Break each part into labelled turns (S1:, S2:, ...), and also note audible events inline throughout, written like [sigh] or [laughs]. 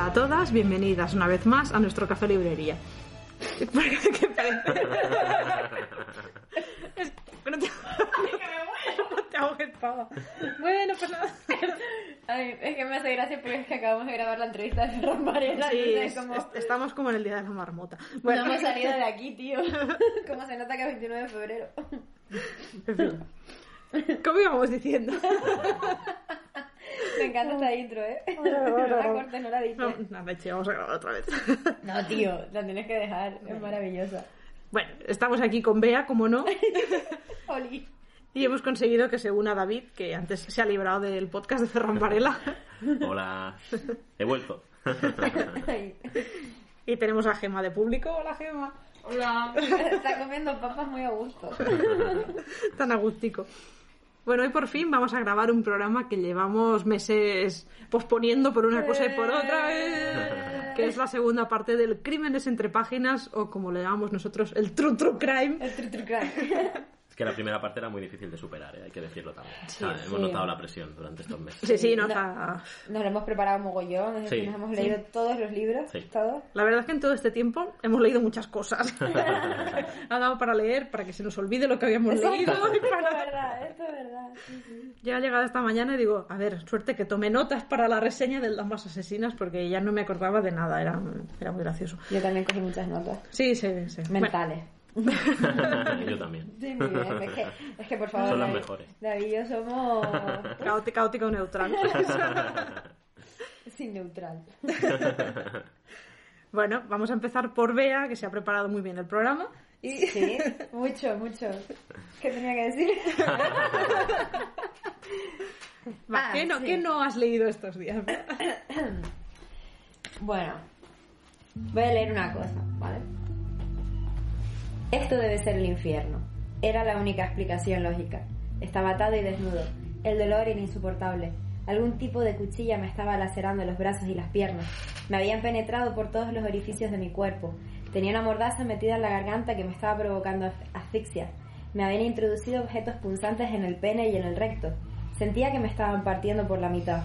S1: Hola a todas, bienvenidas una vez más a nuestro café librería. [laughs] ¿Qué parece? [laughs] Es- pero te- No te. [laughs] Bueno, pues nada.
S2: Ay, es que me hace gracia porque es que acabamos de grabar la entrevista de Ferran Varela
S1: Sí,
S2: y
S1: es-
S2: es como...
S1: es- estamos como en el día de la marmota.
S2: No
S1: Bueno,
S2: hemos salido de aquí, tío. Como se nota que es 29 de febrero.
S1: en fin. ¿Cómo íbamos diciendo?
S2: Me encanta esta intro, ¿eh? [laughs] No la cortes, no la
S1: No,
S2: dices.
S1: no, leche, vamos a grabar otra vez. [laughs]
S2: No, tío, la tienes que dejar. Es maravillosa.
S1: Bueno, estamos aquí con Bea, como no, [laughs]
S2: Oli.
S1: y hemos conseguido que se una David, que antes se ha librado del podcast de Ferran Varela.
S3: Hola, he vuelto.
S1: Y tenemos a Gema de público. Hola, Gema.
S2: Hola. Está comiendo papas muy a gusto.
S1: Tan agústico. Bueno, hoy por fin vamos a grabar un programa que llevamos meses posponiendo por una cosa y por otra, que es la segunda parte del Crímenes entre páginas, o como le llamamos nosotros, el True True Crime.
S2: El tru tru crack. [laughs]
S3: Que la primera parte era muy difícil de superar, ¿eh? hay que decirlo también. O sea,
S2: sí.
S3: Hemos notado la presión durante estos meses.
S1: Sí, sí, nos
S2: No.
S1: ha-
S2: Nos lo hemos preparado mogollón, es decir,
S3: Sí.
S2: nos hemos leído todos los libros,
S3: Sí.
S2: todos.
S1: La verdad es que en todo este tiempo hemos leído muchas cosas. [laughs] ha dado para leer, para que se nos olvide lo que habíamos leído.
S2: Esto es verdad, esto es verdad.
S1: Ya he llegado esta mañana y digo, a ver, suerte que tomé notas para la reseña de Damas Asesinas porque ya no me acordaba de nada, era, era muy gracioso.
S2: Yo también cogí muchas notas
S1: Sí, sí, sí. Bueno,
S2: mentales. [laughs]
S3: Yo también.
S2: Sí, muy bien. Es que, es que por favor,
S3: Son las
S2: David,
S3: mejores.
S2: David y yo somos
S1: caótico, caótico neutral. [laughs]
S2: sin neutral. [laughs]
S1: bueno, vamos a empezar por Bea, que se ha preparado muy bien el programa. Y
S2: Sí, mucho, mucho. ¿Qué tenía que decir?
S1: Va,
S2: Ah,
S1: ¿qué, no,
S2: sí.
S1: ¿qué no has leído estos días? [coughs]
S2: Bueno, voy a leer una cosa, ¿vale? Esto debe ser el infierno. Era la única explicación lógica. Estaba atado y desnudo. El dolor era insoportable. Algún tipo de cuchilla me estaba lacerando los brazos y las piernas. Me habían penetrado por todos los orificios de mi cuerpo. Tenía una mordaza metida en la garganta que me estaba provocando as- asfixia. Me habían introducido objetos punzantes en el pene y en el recto. Sentía que me estaban partiendo por la mitad.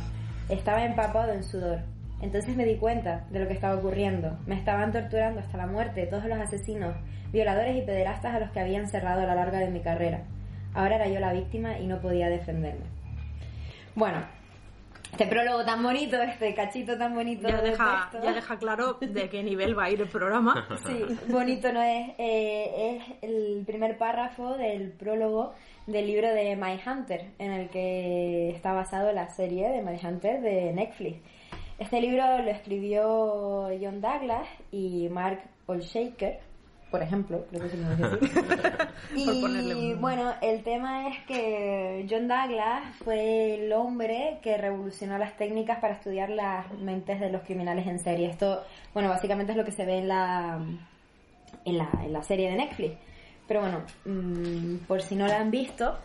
S2: Estaba empapado en sudor. Entonces me di cuenta de lo que estaba ocurriendo. Me estaban torturando hasta la muerte todos los asesinos, violadores y pederastas a los que había encerrado a lo largo de mi carrera. Ahora era yo la víctima y no podía defenderme. Bueno, este prólogo tan bonito, este cachito tan bonito.
S1: Ya
S2: de
S1: deja, ya deja claro de qué nivel va a ir el programa. [laughs]
S2: Sí, bonito no es. eh, es el primer párrafo del prólogo del libro de My Hunter, en el que está basado la serie de My Hunter de Netflix. Este libro lo escribió John Douglas y Mark Olshaker, por ejemplo, creo que se me decir. Y
S1: un-
S2: bueno, el tema es que John Douglas fue el hombre que revolucionó las técnicas para estudiar las mentes de los criminales en serie. Esto, bueno, básicamente es lo que se ve en la, en la, en la serie de Netflix. Pero bueno, mm, por si no la han visto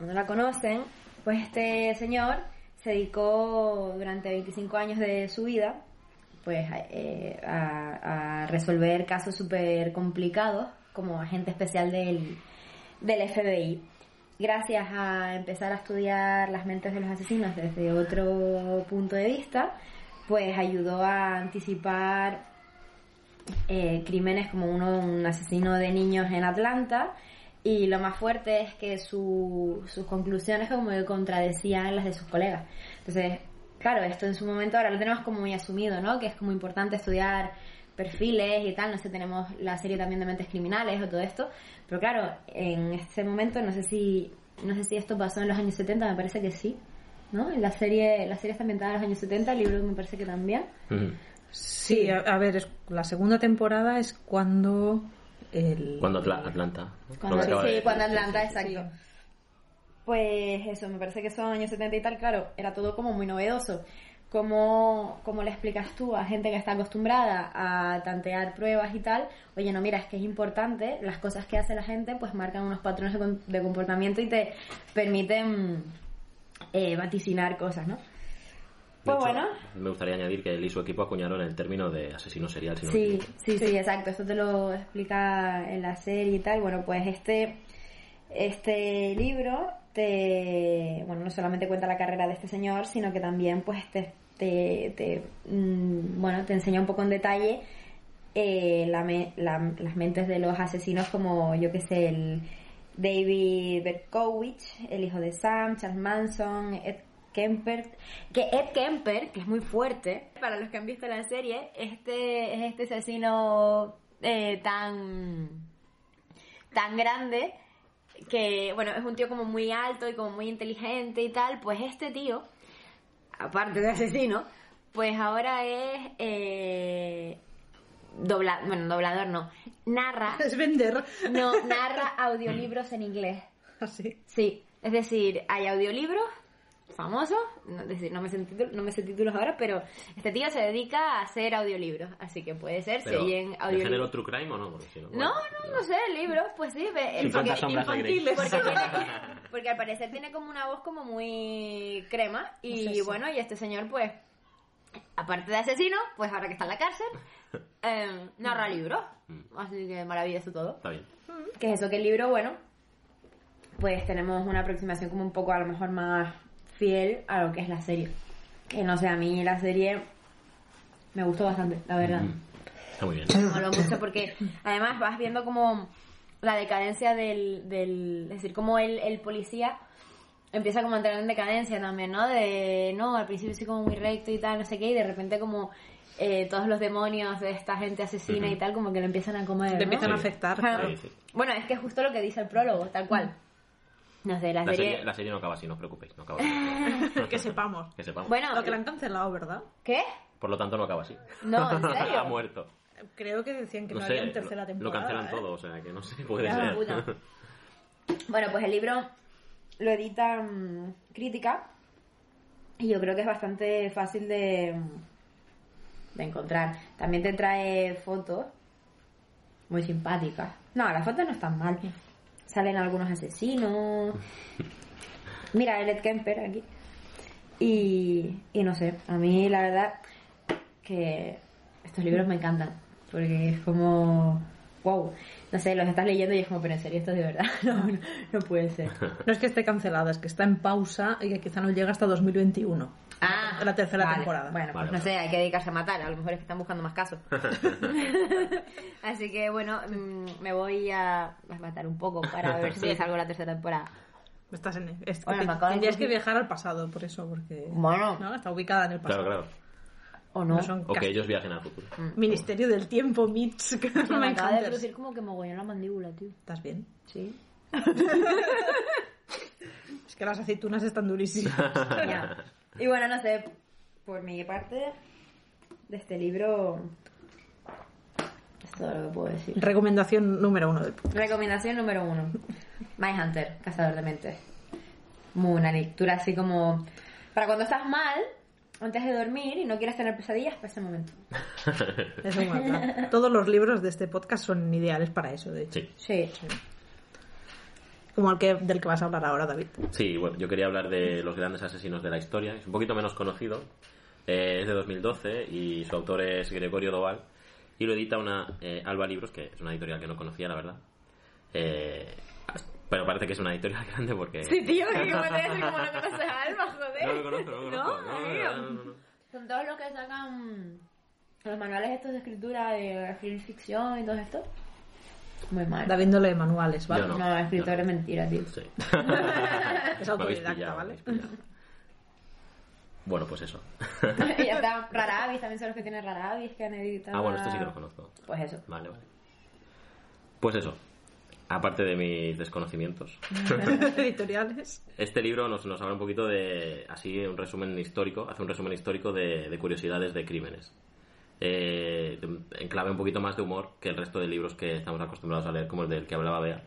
S2: o no la conocen, pues este señor se dedicó durante 25 años de su vida pues a- eh, a resolver casos súper complicados como agente especial del, del FBI. Gracias a empezar a estudiar las mentes de los asesinos desde otro punto de vista, pues ayudó a anticipar eh, crímenes como uno, un asesino de niños en Atlanta. Y lo más fuerte es que su- sus conclusiones como que contradecían las de sus colegas. Entonces, claro, esto en su momento ahora lo tenemos como muy asumido, ¿no? Que es como importante estudiar perfiles y tal, no sé, tenemos la serie también de mentes criminales o todo esto, pero claro, en este momento no sé si no sé si esto pasó en los años 70, me parece que sí, ¿no? En la serie la serie está ambientada en los años 70, el libro me parece que también.
S1: Sí, a, a ver, es- la segunda temporada es cuando el...
S3: Cuando Atla- Atlanta.
S2: Cuando, sí,
S3: de-
S2: cuando
S3: sí,
S2: Atlanta,
S3: sí, sí.
S2: exacto. Pues eso, me parece que son años 70 y tal, claro, era todo como muy novedoso. ¿Cómo, cómo le explicas tú a gente que está acostumbrada a tantear pruebas y tal? Oye, no, mira, es que es importante, las cosas que hace la gente pues marcan unos patrones de comportamiento y te permiten eh, vaticinar cosas, ¿no?
S3: De
S2: Pues
S3: hecho,
S2: bueno,
S3: Me gustaría añadir que él y su equipo acuñaron el término de asesino serial. Si no
S2: Sí, sí, sí, exacto. Esto te lo explica en la serie y tal. Bueno, pues este, este libro te, bueno, no solamente cuenta la carrera de este señor, sino que también, pues, te, te, te, mm, bueno, te enseña un poco en detalle eh, la me- la- las mentes de los asesinos, como yo que sé, el David Berkowitz, el hijo de Sam, Charles Manson, Ed Kemper, que Ed Kemper, que es muy fuerte, para los que han visto la serie, este es este asesino eh, tan tan grande que, bueno, es un tío como muy alto y como muy inteligente y tal, pues este tío, aparte de asesino, pues ahora es eh, dobla, bueno, doblador no, narra, [laughs]
S1: Es vender.
S2: no, narra audiolibros en inglés. [laughs]
S1: Así.
S2: Sí, es decir, hay audiolibros famosos, no, es decir, no me, sé títulos, no me sé títulos ahora, pero este tío se dedica a hacer audiolibros, así que puede ser,
S3: Pero,
S2: si bien
S3: ¿De
S2: audiolibros...
S3: género true crime o no? Si no,
S2: No,
S3: bueno,
S2: no, no sé, libros, pues sí,
S3: 50
S2: porque-
S1: infantiles. [laughs]
S2: porque, tiene- porque al parecer tiene como una voz como muy crema y
S1: No sé si-
S2: bueno, y este señor pues, aparte de asesino, pues ahora que está en la cárcel, [laughs] eh, narra libros, así que maravilloso todo.
S3: Está bien.
S2: Que es eso, que el libro, bueno, pues tenemos una aproximación como un poco a lo mejor más fiel a lo que es la serie. Que no sé, a mí la serie me gustó bastante, la verdad.
S3: Mm. Está muy bien.
S2: Me moló mucho porque además vas viendo como la decadencia del, del es decir, como el, el policía empieza como a entrar en decadencia también, ¿no? De, no, al principio sí como muy recto y tal, no sé qué, y de repente como eh, todos los demonios de esta gente asesina y tal, como que le empiezan a comer,
S1: Te
S2: ¿no?
S1: empiezan a
S3: Sí.
S1: afectar.
S2: Ajá.
S3: Sí, sí.
S2: Bueno, es que es justo lo que dice el prólogo, tal cual. No sé, la,
S3: La
S2: serie...
S3: serie, la serie no acaba así, no os preocupéis. No acaba así. [laughs]
S1: Que sepamos.
S3: que sepamos.
S2: Bueno,
S1: Lo que la han cancelado, ¿verdad?
S2: ¿qué?
S3: Por lo tanto, no acaba así.
S2: No, ¿en [laughs] serio?
S3: ha muerto.
S1: Creo que decían que no,
S3: No sé,
S1: había tercera
S3: lo, lo
S1: temporada.
S3: cancelan
S1: ¿eh?
S3: todo, o sea que no sé, puede ser.
S2: puta. [laughs] Bueno, pues el libro lo edita mm, Crítica y yo creo que es bastante fácil de, mm, de encontrar. También te trae fotos muy simpáticas. No, las fotos no están mal. Salen algunos asesinos. [laughs] Mira, el Ed Kemper aquí. Y, y no sé, a mí la verdad que estos libros me encantan. Porque es como. Wow. No sé, los estás leyendo y es como, pero en serio, esto es de verdad. [laughs] No, no, no puede ser. [laughs]
S1: No es que esté cancelada, es que está en pausa y que quizá no llega hasta 2021.
S2: Ah,
S1: La tercera
S2: vale.
S1: temporada.
S2: Bueno, pues
S3: Vale,
S2: no sé, hay que dedicarse a matar. A lo mejor es que están buscando más casos. [laughs] Así que bueno, mm, me voy a, matar un poco para ver si salgo [laughs] la tercera temporada.
S1: Estás en es
S2: Bueno, de
S1: tendrías que viajar al pasado, por eso, porque
S2: Bueno.
S1: ¿no? está ubicada en el pasado.
S3: Claro, claro.
S2: ¿O no?
S1: No son
S3: O que ellos viajen al futuro.
S1: Ministerio del Tiempo, Mitch. [laughs] que no
S2: me
S1: me
S2: acaba de producir como que mogollón la mandíbula, tío.
S1: ¿Estás bien?
S2: Sí.
S1: Es que las aceitunas están durísimas.
S2: Ya. Y bueno, no sé, por mi parte, de este libro, es todo lo que puedo decir.
S1: Recomendación número uno del podcast.
S2: Recomendación número uno. Mindhunter, Cazador de Mentes. Muy una lectura así como... Para cuando estás mal, antes de dormir y no quieres tener pesadillas, para ese momento. [laughs]
S1: Es un. Todos los libros de este podcast son ideales para eso, de hecho.
S3: Sí.
S2: Sí.
S1: Como el que, del que vas a hablar ahora, David.
S3: Sí, bueno, yo quería hablar de los grandes asesinos de la historia. Es un poquito menos conocido. Eh, es de 2012 y su autor es Gregorio Doval. Y lo edita una eh, Alba Libros, que es una editorial que no conocía, la verdad. Eh, pero parece que es una editorial [laughs] grande porque...
S2: Sí, tío, que como te decir como no conoces a Alba, joder.
S3: No lo conozco, no lo conozco. No, no,
S2: tío.
S3: no, no, no.
S2: Son todos los que sacan los manuales estos de escritura de escribir ficción y todo esto. Muy mal.
S1: David no lee manuales, ¿vale?
S3: Yo
S2: No, escritor es mentira, tío.
S3: Sí. [laughs]
S1: Es autodidacta,
S3: pillado,
S1: ¿vale?
S3: Bueno, pues eso.
S2: y [laughs] ya está. [laughs] Raravis, también son los que tienen Raravis, que han editado.
S3: ah, bueno, esto sí que lo conozco.
S2: Pues eso.
S3: Vale, vale. Pues eso. Aparte de mis desconocimientos.
S1: Editoriales.
S3: Este libro nos, nos habla un poquito de, así, un resumen histórico, hace un resumen histórico de, de curiosidades de crímenes. Eh, en clave un poquito más de humor que el resto de libros que estamos acostumbrados a leer, como el del que hablaba Bea.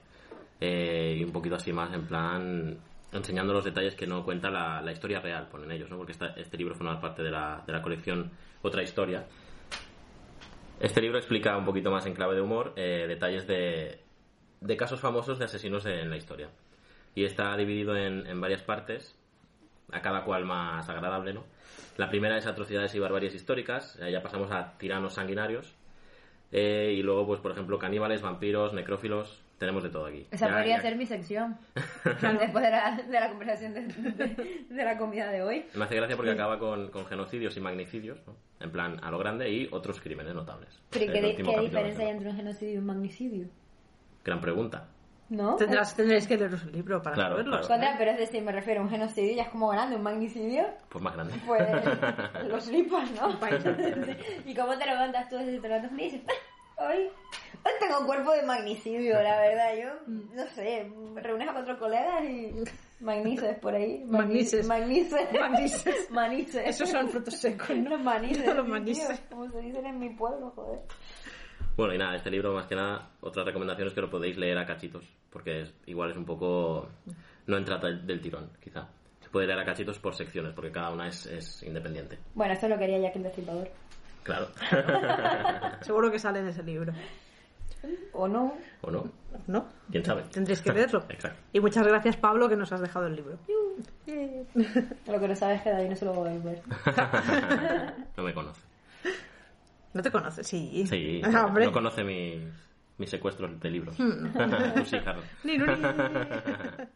S3: Eh, y un poquito así más en plan enseñando los detalles que no cuenta la, historia real, ponen ellos, ¿no? Porque este libro forma parte de la, de la colección Otra Historia. Este libro explica un poquito más en clave de humor eh, detalles de, de casos famosos de asesinos en la historia. Y está dividido en, en varias partes, a cada cual más agradable, ¿no? La primera es atrocidades y barbaries históricas, eh, ya pasamos a tiranos sanguinarios, eh, y luego, pues, por ejemplo, caníbales, vampiros, necrófilos, tenemos de todo aquí.
S2: Esa
S3: Ya-
S2: podría
S3: ya-
S2: ser mi sección. [laughs] [laughs] Después de la, de la conversación de, de- de la comida de hoy.
S3: Me hace gracia porque acaba con, con genocidios y magnicidios, ¿no? En plan, a lo grande, y otros crímenes notables.
S2: Pero ¿y
S3: El
S2: qué, qué diferencia hay
S3: mencionó.
S2: entre un genocidio y un magnicidio?
S3: Gran pregunta.
S2: ¿No?
S1: Tendrás, tendréis que leeros el libro para
S3: Claro,
S1: saberlo.
S3: claro.
S2: Contra, pero es decir, me refiero a un genocidio ya es como grande, un magnicidio,
S3: Pues más grande.
S2: pues [laughs] los flipas, ¿no? [laughs] ¿Y cómo te levantas tú desde un día y dices, "Ah, hoy, hoy tengo cuerpo de magnicidio, la verdad, yo, no sé, reúnes a cuatro colegas y magnices por ahí.
S1: Magnices.
S2: Magnices.
S1: Manises.
S2: Manices.
S1: Esos son frutos secos, ¿no?
S2: Los manices.
S1: Los
S2: tío,
S1: manises.
S2: Como se dicen en mi pueblo, joder.
S3: Bueno, y nada, este libro, más que nada, otra recomendación es que lo podéis leer a cachitos, porque es- igual es un poco... no entra del, del tirón, quizá. Se puede leer a cachitos por secciones, porque cada una es, es independiente.
S2: Bueno, esto lo quería ya que el destripador.
S3: Claro. [laughs]
S1: Seguro que sale en ese libro.
S2: ¿O no?
S3: ¿O no?
S1: ¿No?
S3: ¿Quién sabe?
S1: Tendréis que leerlo. [laughs]
S3: Exacto.
S1: Y muchas gracias, Pablo, que nos has dejado el libro.
S2: Lo que no sabes es que David no se lo va a ver. [laughs]
S3: no me conoce.
S1: ¿No te conoces? Sí.
S3: Sí, [laughs]
S1: Ah, hombre.
S3: no conoce mis, mis secuestros de libros.
S1: Hmm. [laughs]
S3: Sí, Carlos. [laughs]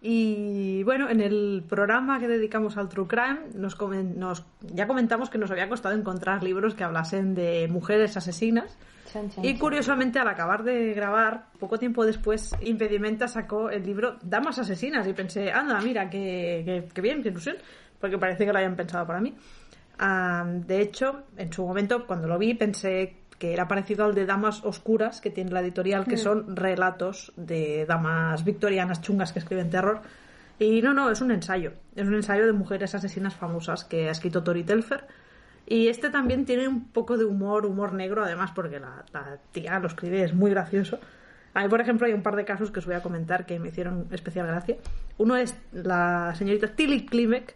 S1: Y bueno, en el programa que dedicamos al True Crime, nos, comen- nos- ya comentamos que nos había costado encontrar libros que hablasen de mujeres asesinas.
S2: Chan, chan,
S1: Y
S2: chan.
S1: curiosamente, al acabar de grabar, poco tiempo después, Impedimenta sacó el libro Damas Asesinas. Y pensé, anda, mira, qué, qué- qué bien, qué ilusión, porque parece que lo hayan pensado para mí. Ah, de hecho, en su momento, cuando lo vi, pensé que era parecido al de Damas Oscuras, que tiene la editorial, que son relatos de damas victorianas chungas que escriben terror. Y no, no, es un ensayo. Es un ensayo de mujeres asesinas famosas que ha escrito Tori Telfer. Y este también tiene un poco de humor, humor negro, además, porque la, la tía lo escribe, es muy gracioso. A mí, por ejemplo, hay un par de casos que os voy a comentar que me hicieron especial gracia. Uno es la señorita Tilly Klimek,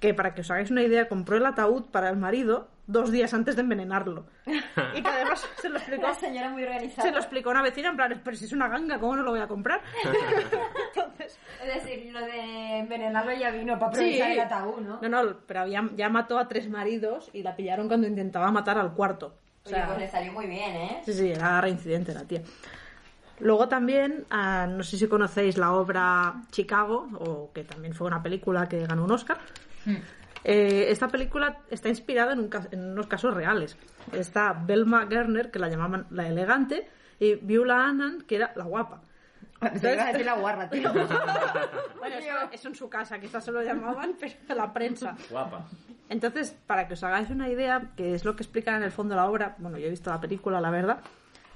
S1: que para que os hagáis una idea, compró el ataúd para el marido dos días antes de envenenarlo. [laughs] Y que además se lo explicó,
S2: Una señora muy organizada.
S1: se lo explicó a una vecina en plan, pero si es una ganga, ¿cómo no lo voy a comprar? [laughs] Entonces,
S2: Es decir, lo de envenenarlo ya vino para aprovechar el ataúd, ¿no?
S1: No, no, pero había, ya mató a tres maridos y la pillaron cuando intentaba matar al cuarto. O
S2: Oye,
S1: sea,
S2: pues le salió muy bien, ¿eh?
S1: sí, sí, era reincidente la tía. Luego también, ah, no sé si conocéis la obra Chicago, o que también fue una película que ganó un Oscar. Eh, esta película está inspirada en, un en unos casos reales. Está Belma Gerner, que la llamaban la elegante, y Viola Annan, que era la guapa.
S2: Te ibas a decir la guarra, tío. [laughs]
S1: Bueno, eso, eso en su casa, quizás se lo llamaban, pero la prensa.
S3: Guapa.
S1: Entonces, para que os hagáis una idea, que es lo que explican en el fondo de la obra, bueno, yo he visto la película, la verdad,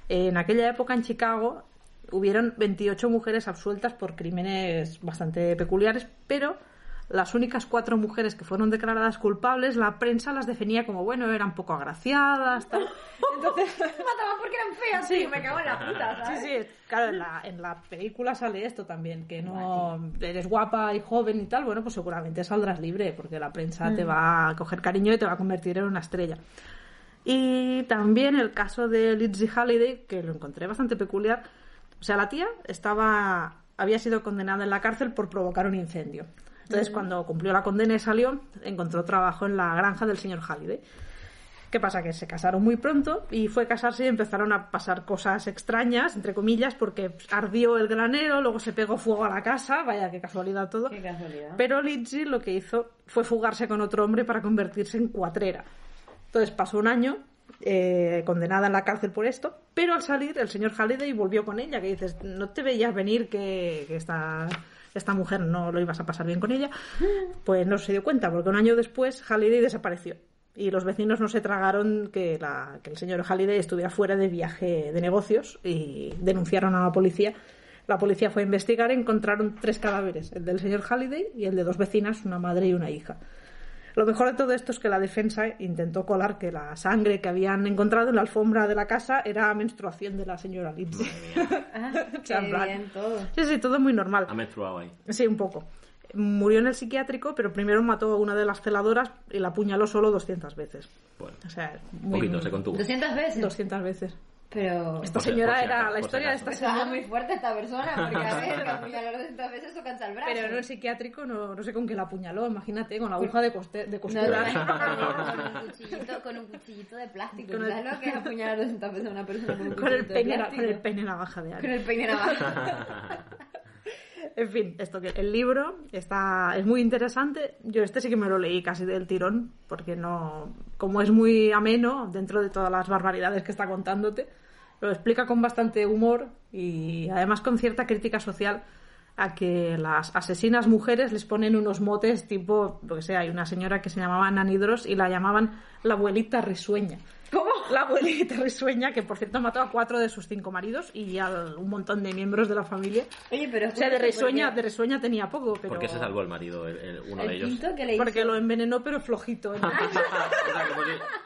S1: en aquella época en Chicago hubieron 28 mujeres absueltas por crímenes bastante peculiares, pero las únicas cuatro mujeres que fueron declaradas culpables, la prensa las definía como, bueno, eran poco agraciadas, tal. [laughs] Entonces, [laughs]
S2: Mataban porque eran feas, sí. Me cago en la puta,
S1: Sí,
S2: ¿sabes?
S1: sí, claro, en la, en la película sale esto también, que no eres guapa y joven y tal, bueno, pues seguramente saldrás libre, porque la prensa te va a coger cariño y te va a convertir en una estrella. Y también el caso de Lizzie Halliday, que lo encontré bastante peculiar. O sea, la tía estaba había sido condenada en la cárcel por provocar un incendio. Entonces, cuando cumplió la condena y salió, encontró trabajo en la granja del señor Halliday. ¿Qué pasa? Que se casaron muy pronto y fue casarse y empezaron a pasar cosas extrañas, entre comillas, porque ardió el granero, luego se pegó fuego a la casa, vaya qué casualidad todo.
S2: Qué casualidad.
S1: Pero Lizzie lo que hizo fue fugarse con otro hombre para convertirse en cuatrera. Entonces pasó un año eh, condenada en la cárcel por esto, pero al salir el señor Halliday volvió con ella, que dices, no te veías venir que, que esta esta mujer no lo ibas a pasar bien con ella, pues no se dio cuenta, porque un año después Halliday desapareció. Y los vecinos no se tragaron que, la- que el señor Halliday estuviera fuera de viaje de negocios y denunciaron a la policía. La policía fue a investigar y encontraron tres cadáveres, el del señor Halliday y el de dos vecinas, una madre y una hija. Lo mejor de todo esto es que la defensa intentó colar que la sangre que habían encontrado en la alfombra de la casa era menstruación de la señora Lindsay. [laughs]
S2: Ah, qué bien todo.
S1: Sí, sí, todo muy normal.
S3: Ha menstruado ahí.
S1: Sí, un poco. Murió en el psiquiátrico, pero primero mató a una de las celadoras y la apuñaló solo 200 veces.
S3: Bueno,
S1: O sea, muy,
S3: poquito, se contuvo.
S2: 200 veces.
S1: 200 veces.
S2: Pero...
S1: Esta señora
S3: por
S1: era
S3: acaso,
S1: la
S3: por
S1: historia de esta
S2: Estaba
S1: señora.
S2: muy fuerte esta persona, porque [laughs] a ver, apuñalar 200 veces eso cansa el brazo.
S1: Pero en el psiquiátrico no, no sé con qué la apuñaló, imagínate, con la aguja de, coste- de
S2: No,
S1: costura.
S2: no, con un [laughs] cuchillito, con un cuchillito de plástico.
S1: Con el-
S2: ¿Sabes lo que es apuñalar 200 veces a una persona con un [laughs]
S1: con, el
S2: cuchillito de
S1: peine,
S2: plástico?
S1: con el peine navaja de
S2: Con
S1: Ana.
S2: el peine navaja.
S1: En fin, esto que el libro está es muy interesante. Yo este sí que me lo leí casi del tirón, porque no, como es muy ameno dentro de todas las barbaridades que está contándote, lo explica con bastante humor y además con cierta crítica social a que las asesinas mujeres les ponen unos motes tipo, lo que sea, hay una señora que se llamaba Nanidros y la llamaban la abuelita risueña.
S2: ¿Cómo?
S1: La abuelita risueña, que por cierto mató a cuatro de sus cinco maridos y a un montón de miembros de la familia.
S2: Oye, pero...
S1: O sea, de risueña,
S2: porque
S1: de risueña tenía poco, pero...
S3: ¿Por qué se salvó el marido, el- el- uno
S2: el
S3: de ellos?
S2: que le
S1: Porque
S2: hizo-
S1: lo envenenó, pero flojito. [laughs] ¿no?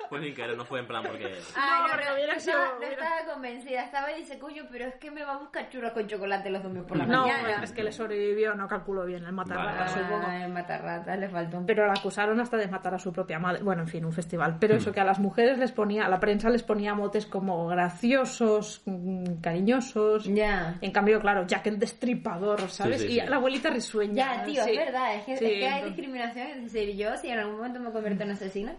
S3: fue, sin- querer, no fue en plan porque...
S2: Ah,
S1: No,
S2: no,
S1: pero
S2: no,
S1: hubiera
S2: no
S1: sido-
S2: estaba, no convencida. Estaba y dice, coño, pero es que me va a buscar churros con chocolate los domingos por la
S1: No,
S2: mañana.
S1: es que le sobrevivió, no calculó bien el matar
S3: Vale,
S1: ratas, supongo.
S2: Ah, el matarratas, le faltó un
S1: Pero la acusaron hasta de matar a su propia madre. Bueno, en fin, un festival. Pero eso que a las mujeres les ponía, a la prensa les ponía motes como graciosos, mm, cariñosos.
S2: Ya.
S1: En cambio, claro, Jack el destripador, ¿sabes?
S3: Sí, sí,
S1: y
S3: sí.
S1: la abuelita risueña.
S2: Ya, tío,
S1: sí.
S2: es verdad. Es que,
S1: Sí,
S2: es que hay
S1: entonces-
S2: discriminación. Es decir, yo, si en algún momento me convierto en asesina,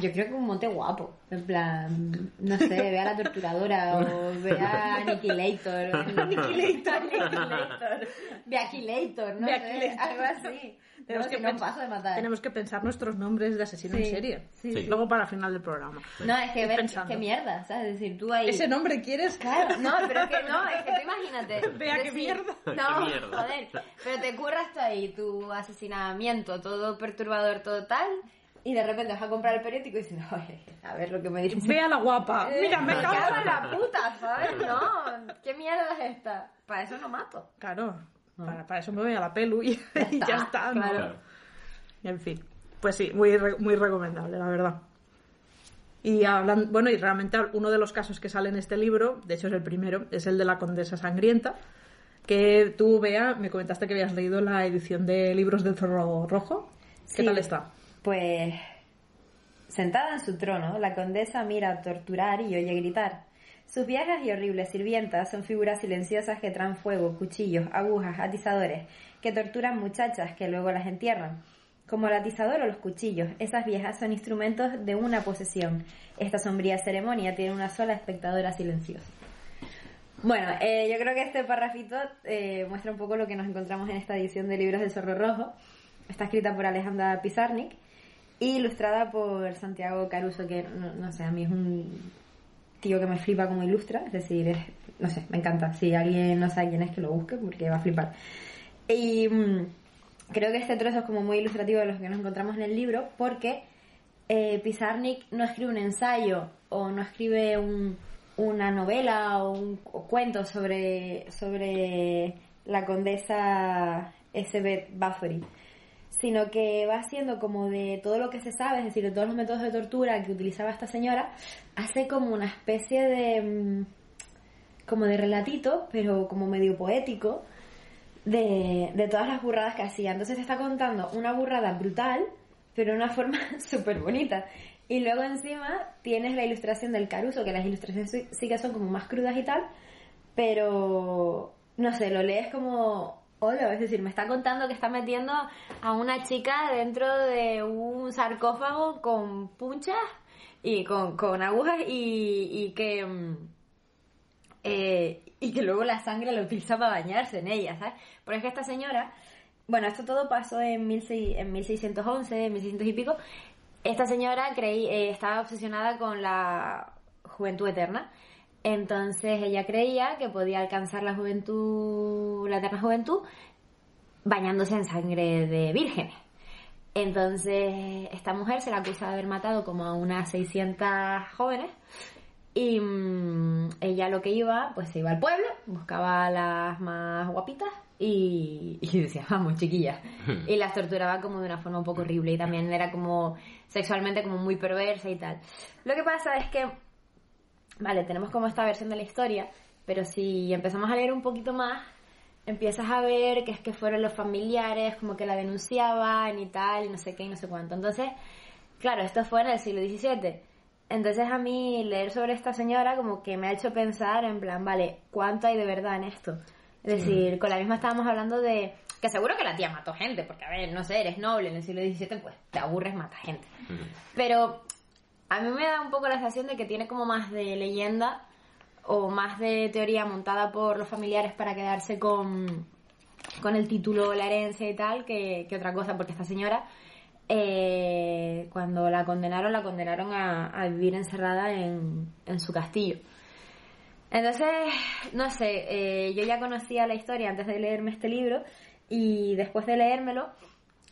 S2: yo creo que un monte guapo. En plan, no sé, ve a la torturadora [laughs] o ve a Annihilator. Annihilator. [laughs] Annihilator. Ve a Annihilator, no sé, algo así. [laughs]
S1: Tenemos
S2: no,
S1: que
S2: no
S1: pens-
S2: paso de matar.
S1: Tenemos que pensar nuestros nombres de asesino
S2: Sí,
S1: en serie.
S2: sí,
S3: Sí.
S1: Luego para el final del programa.
S2: No, es que ver qué mierda, ¿sabes? Es decir, tú ahí...
S1: ¿Ese nombre quieres?
S2: Claro, no, pero es que no, es que tú imagínate.
S1: Vea qué mierda.
S2: No,
S3: Qué mierda.
S2: joder. Pero te curras tú ahí tu asesinamiento, todo perturbador, todo tal, y de repente vas a comprar el periódico y dices, oye, a ver lo que me dices.
S1: Ve a la guapa.
S2: Eh, [laughs]
S1: Mira, me cago en
S2: la puta, ¿sabes? No, ¿qué mierda es esta? Para eso no mato.
S1: Claro, para, para eso me voy a la pelu y [laughs] ya está.
S2: está,
S1: está, ¿no?
S2: claro.
S1: En fin, pues sí, muy, muy recomendable, la verdad. Y hablan, bueno, y realmente uno de los casos que sale en este libro, de hecho es el primero, es el de la condesa sangrienta, que tú, Bea, me comentaste que habías leído la edición de libros del zorro rojo. ¿Qué
S2: Sí.
S1: tal está?
S2: Pues, sentada en su trono, la condesa mira a torturar y oye gritar. Sus viejas y horribles sirvientas son figuras silenciosas que traen fuego, cuchillos, agujas, atizadores, que torturan muchachas que luego las entierran. Como el atizador o los cuchillos, esas viejas son instrumentos de una posesión. Esta sombría ceremonia tiene una sola espectadora silenciosa. Bueno, eh, yo creo que este parrafito eh, muestra un poco lo que nos encontramos en esta edición de Libros del Zorro Rojo. Está escrita por Alejandra Pizarnik y ilustrada por Santiago Caruso, que no, no sé, a mí es un tío que me flipa como ilustra, es decir, es- no sé, me encanta. Si alguien no sabe quién es, que lo busque porque va a flipar. Y mm, creo que este trozo es como muy ilustrativo de lo que nos encontramos en el libro porque eh, Pizarnik no escribe un ensayo o no escribe un- una novela o un o cuento sobre, sobre la condesa Elizabeth Bathory, sino que va haciendo como de todo lo que se sabe, es decir, de todos los métodos de tortura que utilizaba esta señora, hace como una especie de... mm, como de relatito, pero como medio poético, de, de todas las burradas que hacía. Entonces está contando una burrada brutal, pero de una forma [laughs] súper bonita. Y luego encima tienes la ilustración del Caruso, que las ilustraciones sí que son como más crudas y tal, pero no sé, lo lees como es decir, me está contando que está metiendo a una chica dentro de un sarcófago con punchas y con, con agujas y, y que mm, eh, y que luego la sangre la utiliza para bañarse en ella, ¿sabes? Porque es que esta señora, bueno, esto todo pasó en, 16, en 1611, en 1600 y pico. Esta señora creí, eh, estaba obsesionada con la juventud eterna. Entonces ella creía que podía alcanzar la juventud, la eterna juventud, bañándose en sangre de vírgenes. Entonces, esta mujer se la acusa de haber matado como a unas 600 jóvenes y mm, ella lo que iba, pues se iba al pueblo, buscaba a las más guapitas y, y [laughs] decía, vamos, chiquillas. y las torturaba como de una forma un poco horrible y también era como sexualmente como muy perversa y tal. Lo que pasa es que, vale, tenemos como esta versión de la historia, pero si empezamos a leer un poquito más, empiezas a ver que es que fueron los familiares como que la denunciaban y tal, y no sé qué y no sé cuánto. Entonces, claro, esto fue en el siglo XVII. Entonces a mí leer sobre esta señora como que me ha hecho pensar en plan, vale, ¿cuánto hay de verdad en esto? Es decir, con la misma estábamos hablando de que seguro que la tía mató gente, porque a ver, no sé, eres noble en el siglo XVII, pues te aburres, mata gente. Pero a mí me da un poco la sensación de que tiene como más de leyenda o más de teoría montada por los familiares para quedarse con, con el título, la herencia y tal, que, que otra cosa, porque esta señora, eh, cuando la condenaron, la condenaron a, vivir encerrada en, en su castillo. Entonces, no sé, eh, yo ya conocía la historia antes de leerme este libro y después de leérmelo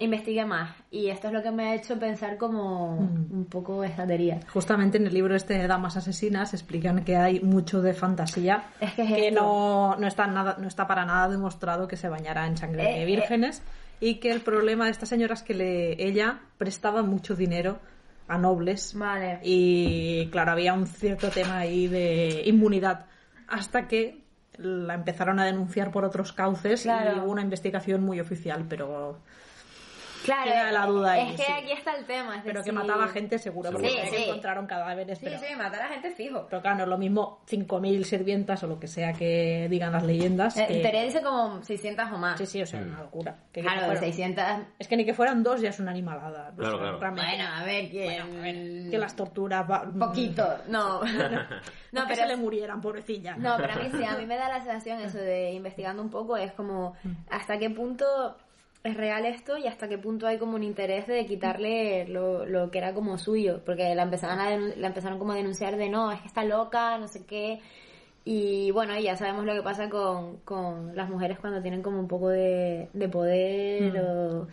S2: investigué más y esto es lo que me ha hecho pensar como un poco esta teoría.
S1: Justamente en el libro este de Damas Asesinas explican que hay mucho de fantasía
S2: Es que es
S1: que
S2: esto.
S1: no, no, está nada, no está para nada demostrado que se bañara en sangre
S2: Eh,
S1: de vírgenes y que el problema de esta señora es que le, ella prestaba mucho dinero a nobles
S2: Vale.
S1: y claro, había un cierto tema ahí de inmunidad hasta que la empezaron a denunciar por otros cauces y hubo una investigación muy oficial, pero
S2: Claro,
S1: Queda la duda ahí,
S2: es que
S1: sí.
S2: aquí está el tema. es
S1: pero que mataba gente seguro, porque
S2: Sí,
S1: que
S2: sí.
S1: encontraron cadáveres,
S2: Sí,
S1: pero...
S2: sí, matar a gente fijo.
S1: Pero claro, no es lo mismo 5.000 sirvientas o lo que sea que digan las leyendas.
S2: Eh,
S1: que-
S2: En teoría dice como 600 o más.
S1: Sí, sí, o sea, una locura. Que, que
S2: Claro,
S1: fueran-
S2: 600...
S1: Es que ni que fueran dos ya es una animalada.
S3: Claro,
S1: O sea,
S3: claro.
S1: realmente-
S2: Bueno, a ver, que...
S1: Bueno, a ver, que las torturas... va-
S2: Un poquito, no. [laughs]
S1: No,
S2: no,
S1: que
S2: pero...
S1: se le murieran, pobrecilla.
S2: No, pero a mí sí, a mí me da la sensación eso de investigando un poco, es como
S1: Mm.
S2: hasta qué punto es real esto y hasta qué punto hay como un interés de quitarle lo, lo que era como suyo, porque la empezaron, a la empezaron como a denunciar de no, es que está loca, no sé qué, y bueno, y ya sabemos lo que pasa con, con las mujeres cuando tienen como un poco de, de poder
S1: Mm.
S2: o,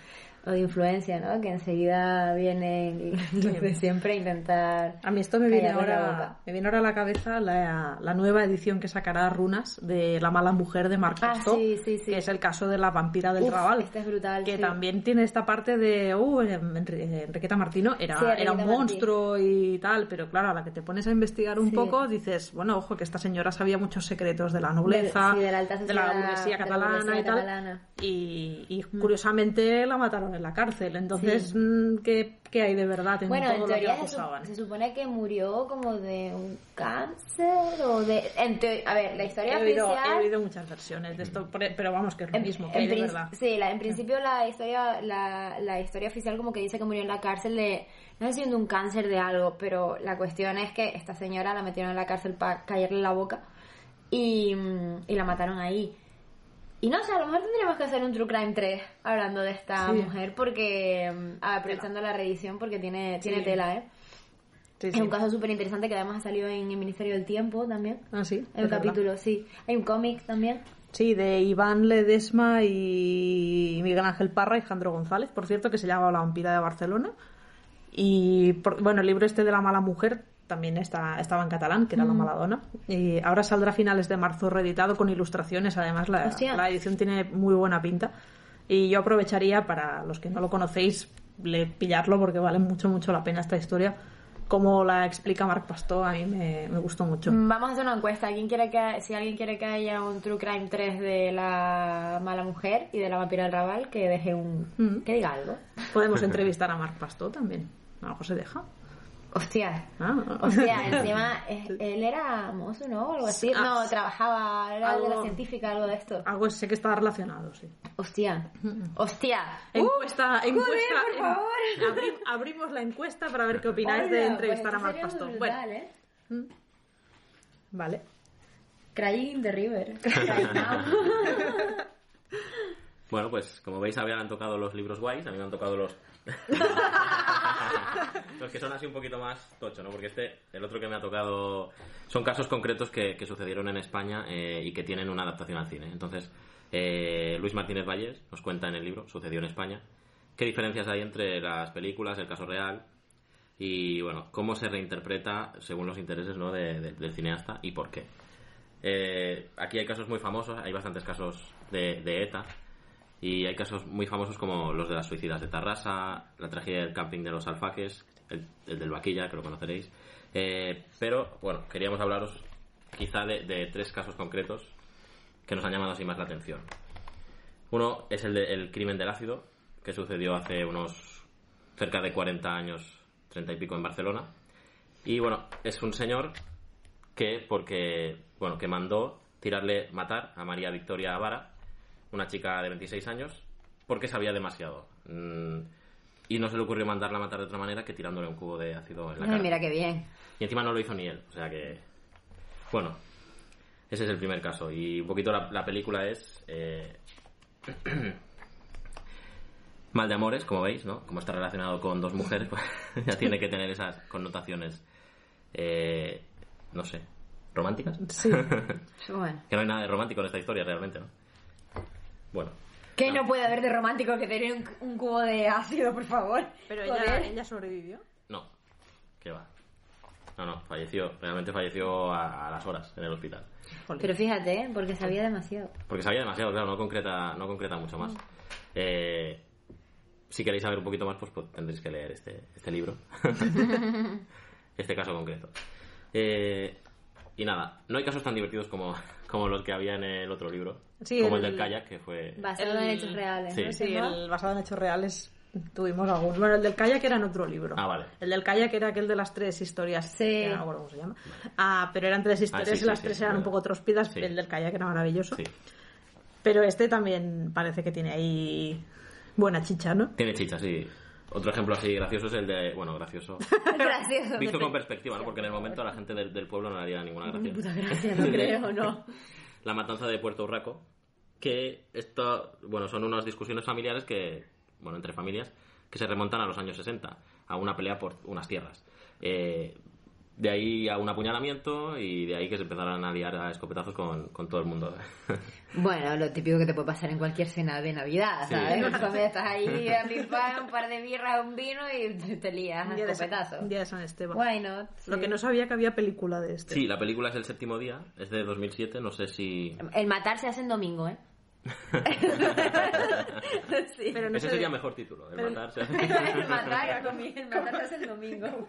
S2: o de influencia, ¿no? Que enseguida vienen [laughs] los de siempre a intentar...
S1: A mí esto me viene ahora, me viene ahora a la cabeza la, la nueva edición que sacará Runas de La mala mujer de Marc
S2: Ah, sí, sí, sí.
S1: que es el caso de la vampira del
S2: Uf,
S1: Raval.
S2: este es brutal,
S1: Que también tiene esta parte de, uh, Enri- Enriqueta Martino era, era un
S2: Martín.
S1: monstruo y tal, pero claro, a la que te pones a investigar un poco dices, bueno, ojo, que esta señora sabía muchos secretos de la nobleza,
S2: de la alta
S1: la
S2: sociedad,
S1: burguesía
S2: de la
S1: catalana
S2: burguesía
S1: y tal.
S2: catalana.
S1: Y, y curiosamente la mataron en la cárcel. Entonces,
S2: Sí.
S1: mm, ¿qué, qué hay de verdad en
S2: Bueno,
S1: todo
S2: en
S1: lo que
S2: teoría su-
S1: acusaban?
S2: se supone que murió como de un cáncer o de... en a ver, la historia
S1: He oído,
S2: oficial...
S1: he oído muchas versiones de esto, por- pero vamos, que es lo
S2: en-
S1: mismo, que hay de verdad.
S2: Sí, la- en principio la historia, la, la historia oficial como que dice que murió en la cárcel de... No sé si de un cáncer de algo, pero la cuestión es que esta señora la metieron en la cárcel para callarle la boca y, mm, y la mataron ahí. Y no sé, a lo mejor tendríamos que hacer un True Crime 3 hablando de esta
S1: Sí.
S2: mujer porque... mm, Aprovechando la reedición porque tiene, tiene tela, ¿eh?
S1: Sí,
S2: Es un caso súper interesante que además ha salido en el Ministerio del Tiempo también.
S1: Ah, sí, de
S2: un
S1: verdad.
S2: capítulo, sí. Hay un cómic también.
S1: Sí, de Iván Ledesma y Miguel Ángel Parra y Jandro González, por cierto, que se llama La vampira de Barcelona. Y por- bueno, el libro este de la mala mujer también está, estaba en catalán, que era La
S2: Mm.
S1: Maladona. Y ahora saldrá a finales de marzo reeditado con ilustraciones. Además, la, la edición tiene muy buena pinta. Y yo aprovecharía para los que no lo conocéis, le, pillarlo porque vale mucho, mucho la pena esta historia. Como la explica Marc Pastó, a mí me, me gustó mucho.
S2: Mm, Vamos a hacer una encuesta. ¿Alguien quiere que, si alguien quiere que haya un True Crime 3 de la mala mujer y de la vampira del Raval, que deje un...
S1: Mm.
S2: que diga algo.
S1: Podemos [laughs] entrevistar a Marc Pastó también. A lo mejor se deja.
S2: Hostia.
S1: Ah.
S2: Hostia, [laughs] encima eh, él era mozo, ¿no? O algo así.
S1: Ah,
S2: No, trabajaba, era de la
S1: algo-
S2: científica, algo de esto.
S1: Algo sé que está relacionado, sí.
S2: Hostia. Hostia.
S1: Encuesta,
S2: Uh,
S1: encuesta.
S2: joder, por
S1: en- [laughs]
S2: favor.
S1: abri- abrimos la encuesta para ver qué opináis de
S2: Hola,
S1: entrevistar
S2: pues
S1: a Marc Pastó.
S2: sería
S1: Bueno,
S2: brutal, ¿eh?
S1: vale.
S2: Crying the River. [laughs]
S3: Bueno, pues como veis, han tocado los libros guays, a mí me han tocado los. [laughs] los que son así un poquito más tocho, ¿no? Porque este, el otro que me ha tocado, son casos concretos que, que sucedieron en España eh, y que tienen una adaptación al cine. Entonces, Eh, Luis Martínez Valles nos cuenta en el libro, sucedió en España, qué diferencias hay entre las películas, el caso real y, bueno, cómo se reinterpreta según los intereses ¿no? de- de- del cineasta y por qué. Eh, aquí hay casos muy famosos, hay bastantes casos de, de ETA y hay casos muy famosos como los de las suicidas de Tarrasa, la tragedia del camping de los alfaques, el, el del Vaquilla, que lo conoceréis. Eh, pero, bueno, queríamos hablaros quizá de, tres casos concretos que nos han llamado así más la atención. Uno es el del crimen del ácido, que sucedió hace unos cerca de 40 años, 30 y pico en Barcelona. Y bueno, es un señor que, porque, bueno, que mandó tirarle, matar a María Victoria Vara, una chica de 26 años, porque sabía demasiado. Mm, y no se le ocurrió mandarla a matar de otra manera que tirándole un cubo de ácido en la
S2: Ay,
S3: cara.
S2: mira qué bien.
S3: Y encima no lo hizo ni él. O sea que. Bueno, ese es el primer caso. Y un poquito la, la película es. eh, [clears throat] Mal de amores, como veis, ¿no? Como está relacionado con dos mujeres, pues [laughs] ya tiene que tener esas connotaciones. eh, no sé. ¿Románticas?
S1: Sí. [laughs]
S2: Bueno.
S3: que no hay nada de romántico en esta historia realmente, ¿no? Bueno.
S2: ¿Qué no puede haber de romántico que tener un, un cubo de ácido, por favor?
S1: Pero ella, ella sobrevivió.
S3: No. ¿Qué va? No, no, falleció. Realmente falleció a, a las horas en el hospital.
S2: Pero fíjate, ¿eh? porque sabía demasiado.
S3: Porque sabía demasiado, claro, no concreta, no concreta mucho más. Eh, si queréis saber un poquito más, pues, pues, tendréis que leer este, este libro. [laughs] este caso concreto. Eh, y nada, no hay casos tan divertidos como, como los que había en el otro libro.
S1: Sí,
S3: como el,
S1: el-
S3: del kayak, que fue...
S2: Basado en hechos reales.
S3: Sí.
S2: ¿no?
S1: Sí,
S2: ¿no?
S1: el basado en hechos reales tuvimos algunos. Bueno, el del kayak era en otro libro.
S3: Ah, vale.
S1: El del kayak era aquel de las tres historias.
S2: Sí.
S1: que no me acuerdo cómo se llama. Ah, pero eran tres historias
S3: sí, sí,
S1: y las
S3: sí,
S1: tres
S3: sí,
S1: eran un poco trospidas.
S3: Sí.
S1: El del kayak era maravilloso.
S3: Sí.
S1: Pero este también parece que tiene ahí buena chicha, ¿no?
S3: Tiene chicha, sí. Otro ejemplo así gracioso es el de... Bueno, gracioso. [laughs]
S2: Gracioso.
S3: Visto con perspectiva, ¿no? Porque en el momento a la gente del, del pueblo no le haría ninguna gracia.
S2: Puta gracia, no [laughs] creo, no.
S3: la matanza de Puerto Urraco, que esto, bueno, son unas discusiones familiares que, bueno, entre familias, que se remontan a los años 60, a una pelea por unas tierras. Eh, de ahí a un apuñalamiento y de ahí que se empezaran a liar a escopetazos con, con todo el mundo. [laughs]
S2: Bueno, lo típico que te puede pasar en cualquier cena de Navidad,
S3: Sí.
S2: ¿sabes? Tu familia estás ahí a pim pam, un par de birras, un vino y te, lías a
S1: Un día, de San,
S2: escopetazo.
S1: un día de San Esteban.
S2: Why not?
S1: Lo
S2: Sí.
S1: que no sabía que había película de este.
S3: sí, la película es El séptimo día, es de 2007, no sé si...
S2: El matar se hace en domingo, ¿eh? [laughs] sí.
S1: Pero no
S3: Ese sería
S1: de-
S3: mejor título, el
S1: pero-
S3: matarse. [laughs]
S2: el matar, domingo, el matar se hace el domingo.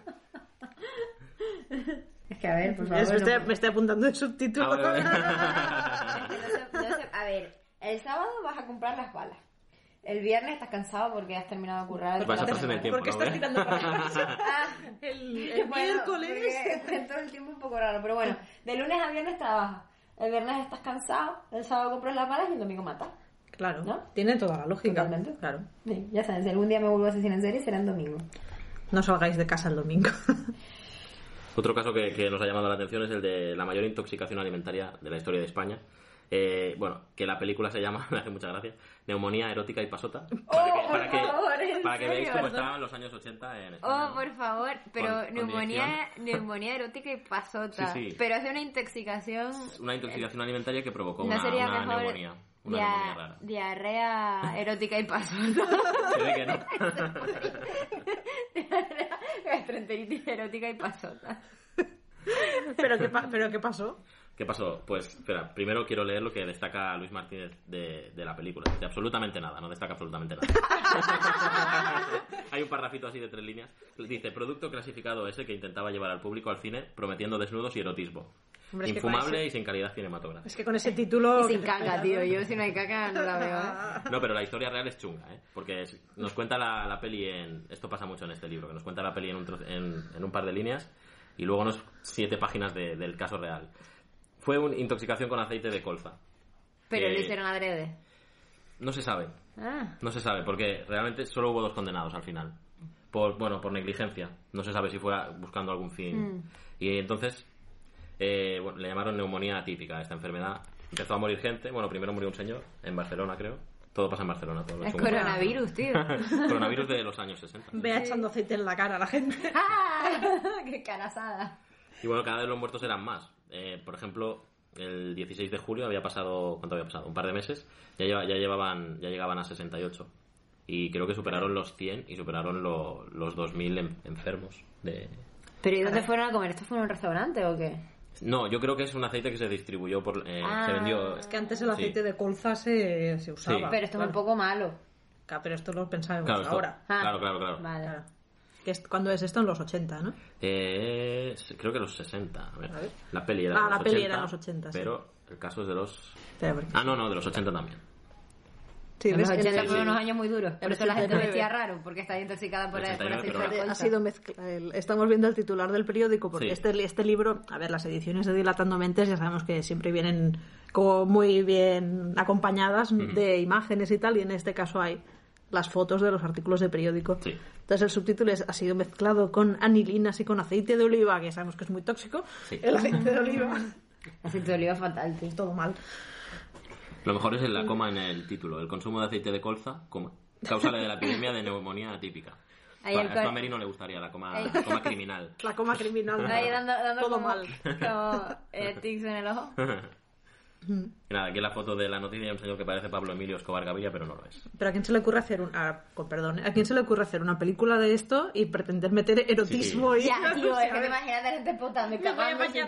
S2: Es que a ver, por [laughs] favor.
S1: Es- me,
S2: no-
S1: estoy, me estoy apuntando de subtítulo.
S3: Ah, vale, vale.
S2: No sé- no sé- a ver, el sábado vas a comprar las balas. El viernes estás cansado porque has terminado de currar.
S3: Vas a pasar el tiempo,
S1: Porque
S3: ¿no?
S1: estás tirando. [laughs]
S2: Ah,
S1: El, el [laughs]
S2: bueno,
S1: miércoles.
S2: todo el tiempo un poco raro, pero bueno, de lunes a viernes trabajas. El viernes estás cansado, el sábado compras las balas y el domingo matas.
S1: Claro,
S2: ¿No?
S1: tiene toda la lógica.
S2: Totalmente.
S1: Claro.
S2: Sí, ya sabes, si algún día me vuelvo a asesinar en serie será en domingo.
S1: No salgáis de casa el domingo.
S3: Otro caso que, que nos ha llamado la atención es el de la mayor intoxicación alimentaria de la historia de España. Eh, bueno, que la película se llama, [laughs] me hace mucha gracia, Neumonía erótica y pasota. Para que,
S2: por
S3: para que,
S2: favor, ¿en
S3: para que veáis cómo estaban los años 80 en España.
S2: Oh, por favor, pero
S3: Con- con
S2: neumonía, neumonía erótica y pasota.
S3: Sí, sí.
S2: Pero hace una intoxicación.
S3: Una intoxicación alimentaria que provocó
S2: ¿No
S3: una,
S2: sería
S3: una
S2: mejor
S3: neumonía. Una
S2: dia-
S3: rara.
S2: diarrea [laughs] erótica y pasota?
S3: Se ve que no. [laughs]
S2: diarrea gastroenteritis erótica y pasota.
S1: ¿Pero qué, pa- ¿Pero qué pasó?
S3: ¿Qué pasó? Pues, espera, primero quiero leer lo que destaca Luis Martínez de, de la película. De absolutamente nada, no destaca absolutamente nada. [laughs] Hay un parrafito así de tres líneas. Dice, producto clasificado ese que intentaba llevar al público al cine prometiendo desnudos y erotismo.
S1: Hombre, es que con
S3: Infumable y sin calidad cinematográfica.
S1: Es que con ese título...
S2: Y sin caca, tío.
S1: ¿no?
S2: Yo si no hay caca no la veo. ¿eh? [laughs]
S3: No, pero la historia real es chunga, ¿eh? Porque es- nos cuenta la, la peli en... Esto pasa mucho en este libro, que nos cuenta la peli en un, en, en un par de líneas y luego unos siete páginas de- del caso real. Fue una intoxicación con aceite de colza.
S2: Pero lo hicieron adrede.
S3: No se sabe,
S2: Ah.
S3: no se sabe, porque realmente solo hubo dos condenados al final. Por, bueno, por negligencia. No se sabe si fue buscando algún fin.
S2: Mm.
S3: Y entonces eh, bueno, le llamaron neumonía atípica a esta enfermedad. Empezó a morir gente. Bueno, primero murió un señor en Barcelona, creo. Todo pasa en Barcelona. Todo lo
S2: Es coronavirus, tío. [laughs]
S3: Coronavirus de los años 60.
S1: Vea echando aceite en la cara a la gente. [laughs]
S2: ¡Ah! ¡Qué carasada!
S3: Y bueno, cada vez los muertos eran más. Eh, por ejemplo, el 16 de julio había pasado, ¿cuánto había pasado? Un par de meses, ya, lleva- ya llevaban, ya llegaban a 68. Y creo que superaron los 100 y superaron lo- los 2000 en- enfermos de...
S2: ¿Pero y dónde fueron a comer? ¿Esto fue en un restaurante o qué?
S3: No, yo creo que es un aceite que se distribuyó por... eh,
S2: Ah.
S3: se vendió...
S1: Es que antes el
S3: Sí.
S1: aceite de colza se, se usaba.
S3: Sí.
S2: Pero esto es un poco malo.
S1: Claro, Pero esto lo pensábamos
S3: Claro, esto-
S1: ahora.
S2: Ah,
S3: claro, claro, claro.
S2: Vale.
S1: Claro. Que es, ¿Cuándo es esto? En los 80, ¿no?
S3: Eh, creo que los 60. A ver,
S1: A ver.
S3: La peli era
S1: Ah,
S3: los
S1: la
S3: 80.
S1: peli era en los 80, sí.
S3: Pero el caso es de los... Ah, no, no, de los 80 también.
S1: Sí,
S2: Los
S1: ¿ves?
S2: 80
S1: El-
S2: fueron
S3: sí.
S2: unos años muy duros. Por eso la gente
S1: 89.
S2: vestía raro, porque está intoxicada por,
S3: El
S2: el, por
S3: 89,
S2: aceite
S3: pero-
S2: de
S1: Ha
S2: colza.
S1: sido mezcla- el- Estamos viendo el titular del periódico porque
S3: Sí.
S1: este, este libro, a ver, las ediciones de Dilatando Mentes ya sabemos que siempre vienen como muy bien acompañadas de imágenes y tal, y en este caso hay las fotos de los artículos de periódico.
S3: Sí.
S1: Entonces el subtítulo es, ha sido mezclado con anilinas y con aceite de oliva, que sabemos que es muy tóxico.
S3: Sí.
S1: El aceite de oliva, [laughs]
S2: Aceite de oliva fatal, tío.
S1: todo mal.
S3: Lo mejor es la coma en el título. El consumo de aceite de colza, coma. Causa de la epidemia de neumonía atípica.
S2: Ahí
S3: a
S2: el
S3: a
S2: col-
S3: esto a Mary no le gustaría la coma,
S2: Ahí.
S3: la coma criminal. [laughs]
S1: La coma criminal.
S2: Ahí dando, dando
S1: todo
S2: como,
S1: mal.
S2: como eh, tics en el ojo. [laughs]
S3: Y nada, aquí en la foto de la noticia hay un señor que parece Pablo Emilio Escobar Gaviria, pero no lo es.
S1: Pero a quién se le ocurre hacer un, ah, con perdón, a quién se le ocurre hacer una película de esto y pretender meter erotismo y
S2: Ya, [laughs] tío, es que te imaginas la gente y
S1: Me
S2: y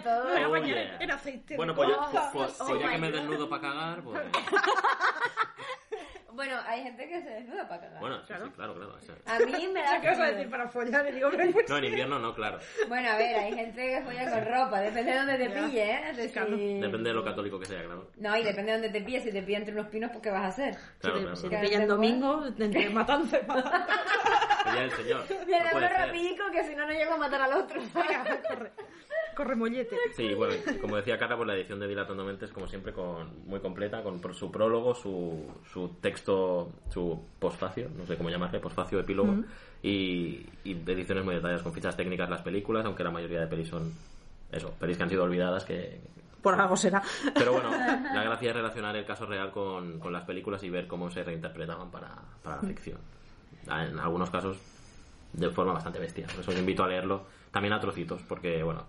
S2: todo.
S1: me voy a
S3: Oh,
S1: bañar
S3: yeah.
S1: en aceite.
S3: Bueno,
S1: de
S3: pues, ya-
S1: colza.
S3: pues- pues
S2: Oh
S3: ya que me desnudo para cagar, pues... [laughs]
S2: Bueno, hay gente que se desnuda para cagar.
S3: Bueno, sí, sí, claro, claro. o sea,
S2: A mí me da... [laughs]
S1: ¿Qué vas a decir para follar? Y digo, pues
S3: No, en invierno no, claro.
S2: Bueno, a ver, hay gente que juega con ropa, depende de dónde te pille, ¿eh? De
S1: Claro.
S2: si-
S3: Depende de lo católico que sea, claro.
S2: No, y depende de dónde te pille. Si te pilla entre unos pinos, pues ¿qué vas a hacer?
S3: Claro,
S1: si te,
S3: claro.
S1: si te
S3: claro.
S1: pillan domingo, entre matanza y matanza.
S3: Sería el señor.
S2: Le
S3: No
S2: rapidico que si no, no llego a matar al otro. [laughs]
S1: Corre, corre mollete.
S3: Sí, bueno, como decía Carla, pues la edición de Dilatando Mentes, como siempre, con, muy completa, con por su prólogo, su, su texto, su posfacio, no sé cómo llamarle, posfacio, epílogo, y, y ediciones muy detalladas, con fichas técnicas las películas, aunque la mayoría de pelis son, eso, pelis que han sido olvidadas, que...
S1: Por algo será.
S3: Pero bueno, [laughs] la gracia es relacionar el caso real con, con las películas y ver cómo se reinterpretaban para, para la ficción. En algunos casos, de forma bastante bestia. Por eso os invito a leerlo, también a trocitos, porque, bueno,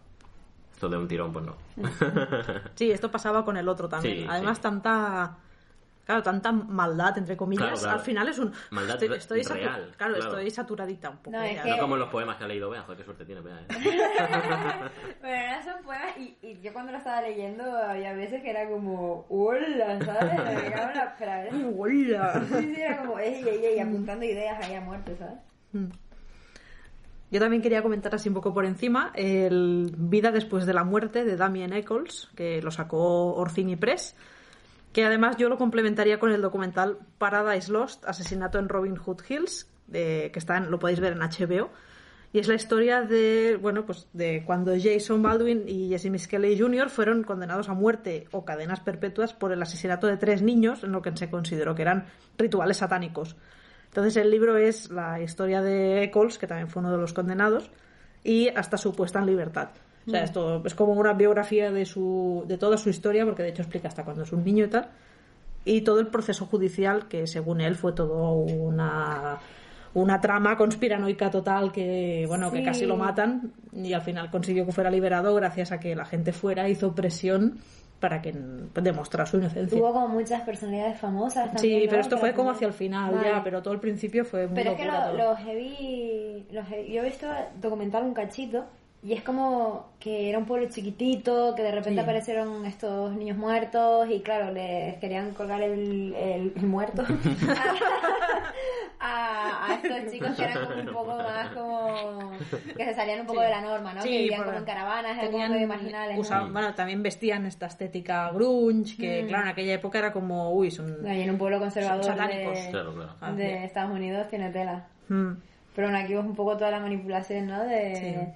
S3: esto de un tirón, pues no.
S1: Sí, esto pasaba con el otro también.
S3: Sí,
S1: Además,
S3: sí.
S1: tanta. Claro, tanta maldad, entre comillas.
S3: Claro, claro.
S1: Al final es un.
S3: Maldad
S1: estoy, estoy
S3: real,
S1: Claro,
S3: claro.
S1: estoy saturadita un poco.
S2: No, es que-
S3: No como en los poemas que ha leído, vea, joder, qué suerte tiene, vea. ¿eh? [laughs]
S2: Pero eran son poemas y, y yo cuando lo estaba leyendo había veces que era como, hola, ¿sabes? La- pero a
S1: Hola.
S2: Sí, sí, era como, ey, ey, ey, apuntando ideas ahí a muerte, ¿sabes?
S1: Yo también quería comentar así un poco por encima el Vida después de la muerte de Damien Eccles, que lo sacó Orfini Press, que además yo lo complementaría con el documental Paradise Lost, Asesinato en Robin Hood Hills, que está en- lo podéis ver en HBO. Y es la historia de, bueno, pues de cuando Jason Baldwin y Jesse Miskelly Jr. fueron condenados a muerte o cadenas perpetuas por el asesinato de tres niños en lo que se consideró que eran rituales satánicos. Entonces el libro es la historia de Eccles, que también fue uno de los condenados, y hasta su puesta en libertad. O sea, esto es como una biografía de, su, de toda su historia, porque de hecho explica hasta cuando es un niño y tal, y todo el proceso judicial, que según él fue todo una, una trama conspiranoica total que, bueno, que
S2: Sí.
S1: casi lo matan, y al final consiguió que fuera liberado gracias a que la gente fuera, hizo presión para que demostrara su inocencia.
S2: Hubo como muchas personalidades famosas también,
S1: Sí,
S2: ¿no?
S1: pero esto
S2: Que
S1: fue como hacia el final
S2: Vale.
S1: ya, pero todo el principio fue muy
S2: Pero es que
S1: locura
S2: lo- los heavy, los heavy- Yo he visto documentar un cachito y es como que era un pueblo chiquitito, que de repente
S1: Sí.
S2: aparecieron estos niños muertos y claro, les querían colgar el, el, el muerto [laughs] a, a estos chicos que eran como un poco más como... que se salían un poco
S1: Sí.
S2: de la norma, ¿no?
S1: Sí,
S2: que vivían como en caravanas,
S1: tenían-
S2: medio marginales. ¿no?
S1: usaban- bueno, también vestían esta estética grunge, que
S2: Mm.
S1: claro, en aquella época era como, uy, son...
S2: Y en un pueblo conservador de,
S3: Claro, claro.
S1: Ah,
S2: de. Estados Unidos tiene tela.
S1: Mm.
S2: Pero bueno, aquí vemos un poco toda la manipulación, ¿no? De...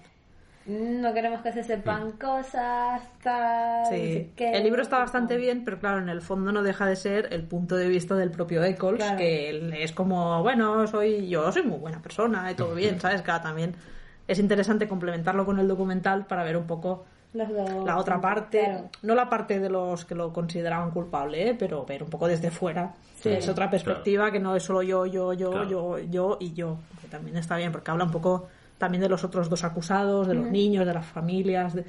S2: "Mm, No queremos que se sepan cosas, tal... no
S1: Sí.
S2: sé qué".
S1: El libro está bastante bien, pero claro, en el fondo no deja de ser el punto de vista del propio Eccles,
S2: Claro.
S1: que él es como, bueno, soy yo soy muy buena persona y todo bien, [laughs] ¿sabes? Claro, también es interesante complementarlo con el documental para ver un poco
S2: Los dos,
S1: la otra parte,
S2: claro.
S1: no la parte de los que lo consideraban culpable, ¿eh? pero ver un poco desde fuera. Es otra perspectiva que no es solo yo, yo, yo,
S3: Claro.
S1: yo, yo y yo, que también está bien, porque habla un poco también de los otros dos acusados, de los niños, de las familias. De...